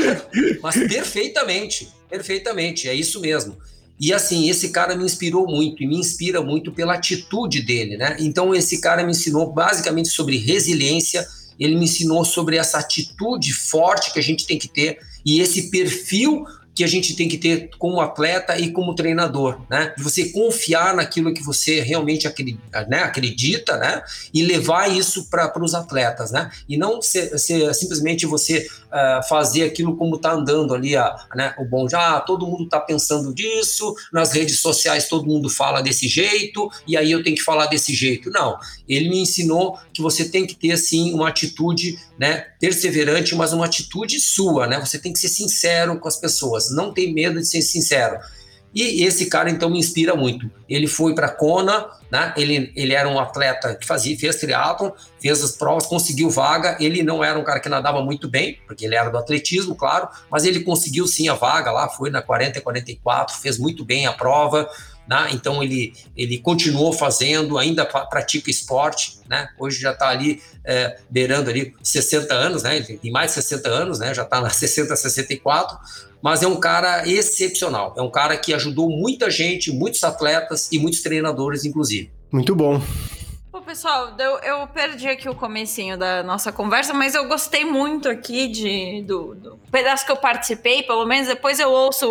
Mas perfeitamente. Perfeitamente, é isso mesmo. E assim, esse cara me inspirou muito e me inspira muito pela atitude dele, né? Então, esse cara me ensinou basicamente sobre resiliência, ele me ensinou sobre essa atitude forte que a gente tem que ter e esse perfil que a gente tem que ter como atleta e como treinador, né? Você confiar naquilo que você realmente acredita, né? acredita, né? E levar isso para os atletas, né? E não ser, ser simplesmente você uh, fazer aquilo como está andando ali, a, né? O bom já, ah, todo mundo está pensando disso, nas redes sociais todo mundo fala desse jeito, e aí eu tenho que falar desse jeito. Não, ele me ensinou que você tem que ter, assim, uma atitude, né? Perseverante, mas uma atitude sua, né? Você tem que ser sincero com as pessoas, não tem medo de ser sincero. E esse cara então me inspira muito. Ele foi para Kona, né? Ele, ele era um atleta que fazia, fez triatlon, fez as provas, conseguiu vaga. Ele não era um cara que nadava muito bem, porque ele era do atletismo, claro, mas ele conseguiu sim a vaga lá, foi na 40 e 44, fez muito bem a prova. né? então ele, ele continuou fazendo, ainda pratica esporte, né? hoje já está ali é, beirando ali 60 anos, né? tem mais de 60 anos, né? já está na 60, 64, mas é um cara excepcional, é um cara que ajudou muita gente, muitos atletas e muitos treinadores, inclusive. Muito bom. Pô, pessoal, eu, eu, perdi aqui o comecinho da nossa conversa, mas eu gostei muito aqui de, do, do pedaço que eu participei, pelo menos depois eu ouço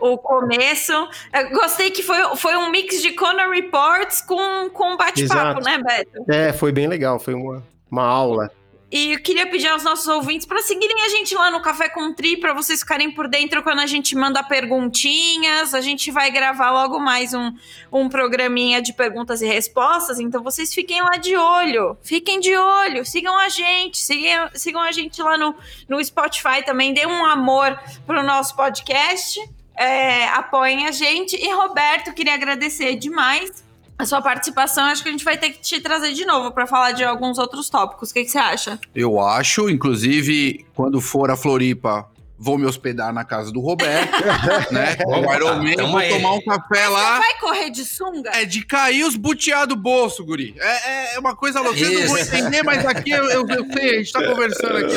o, o começo. Eu gostei que foi, foi um mix de Conor Reports com, com bate-papo, né, Beto? É, foi bem legal, foi uma, uma aula. E eu queria pedir aos nossos ouvintes para seguirem a gente lá no Café com Tri, para vocês ficarem por dentro quando a gente manda perguntinhas. A gente vai gravar logo mais um, um programinha de perguntas e respostas, então vocês fiquem lá de olho. Fiquem de olho, sigam a gente, sigam, sigam a gente lá no, no Spotify também. Dê um amor pro nosso podcast. É, apoiem a gente. E Roberto, queria agradecer demais a sua participação, acho que a gente vai ter que te trazer de novo para falar de alguns outros tópicos. O que, que, você acha? Eu acho, inclusive, quando for a Floripa, vou me hospedar na casa do Roberto, né? O Iron Man, vou tomar um café lá. Você vai correr de sunga? É de cair os buteados do bolso, guri. É, é uma coisa louca. Eu não vou entender, mas aqui eu, eu, eu, sei, a gente tá conversando aqui.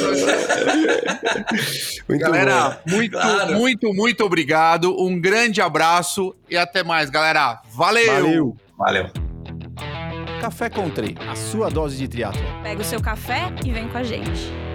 muito galera, bom. muito, claro. muito, muito obrigado. Um grande abraço e até mais, galera. Valeu! Valeu! Valeu. Café Country, a sua dose de triatlo. Pega o seu café e vem com a gente.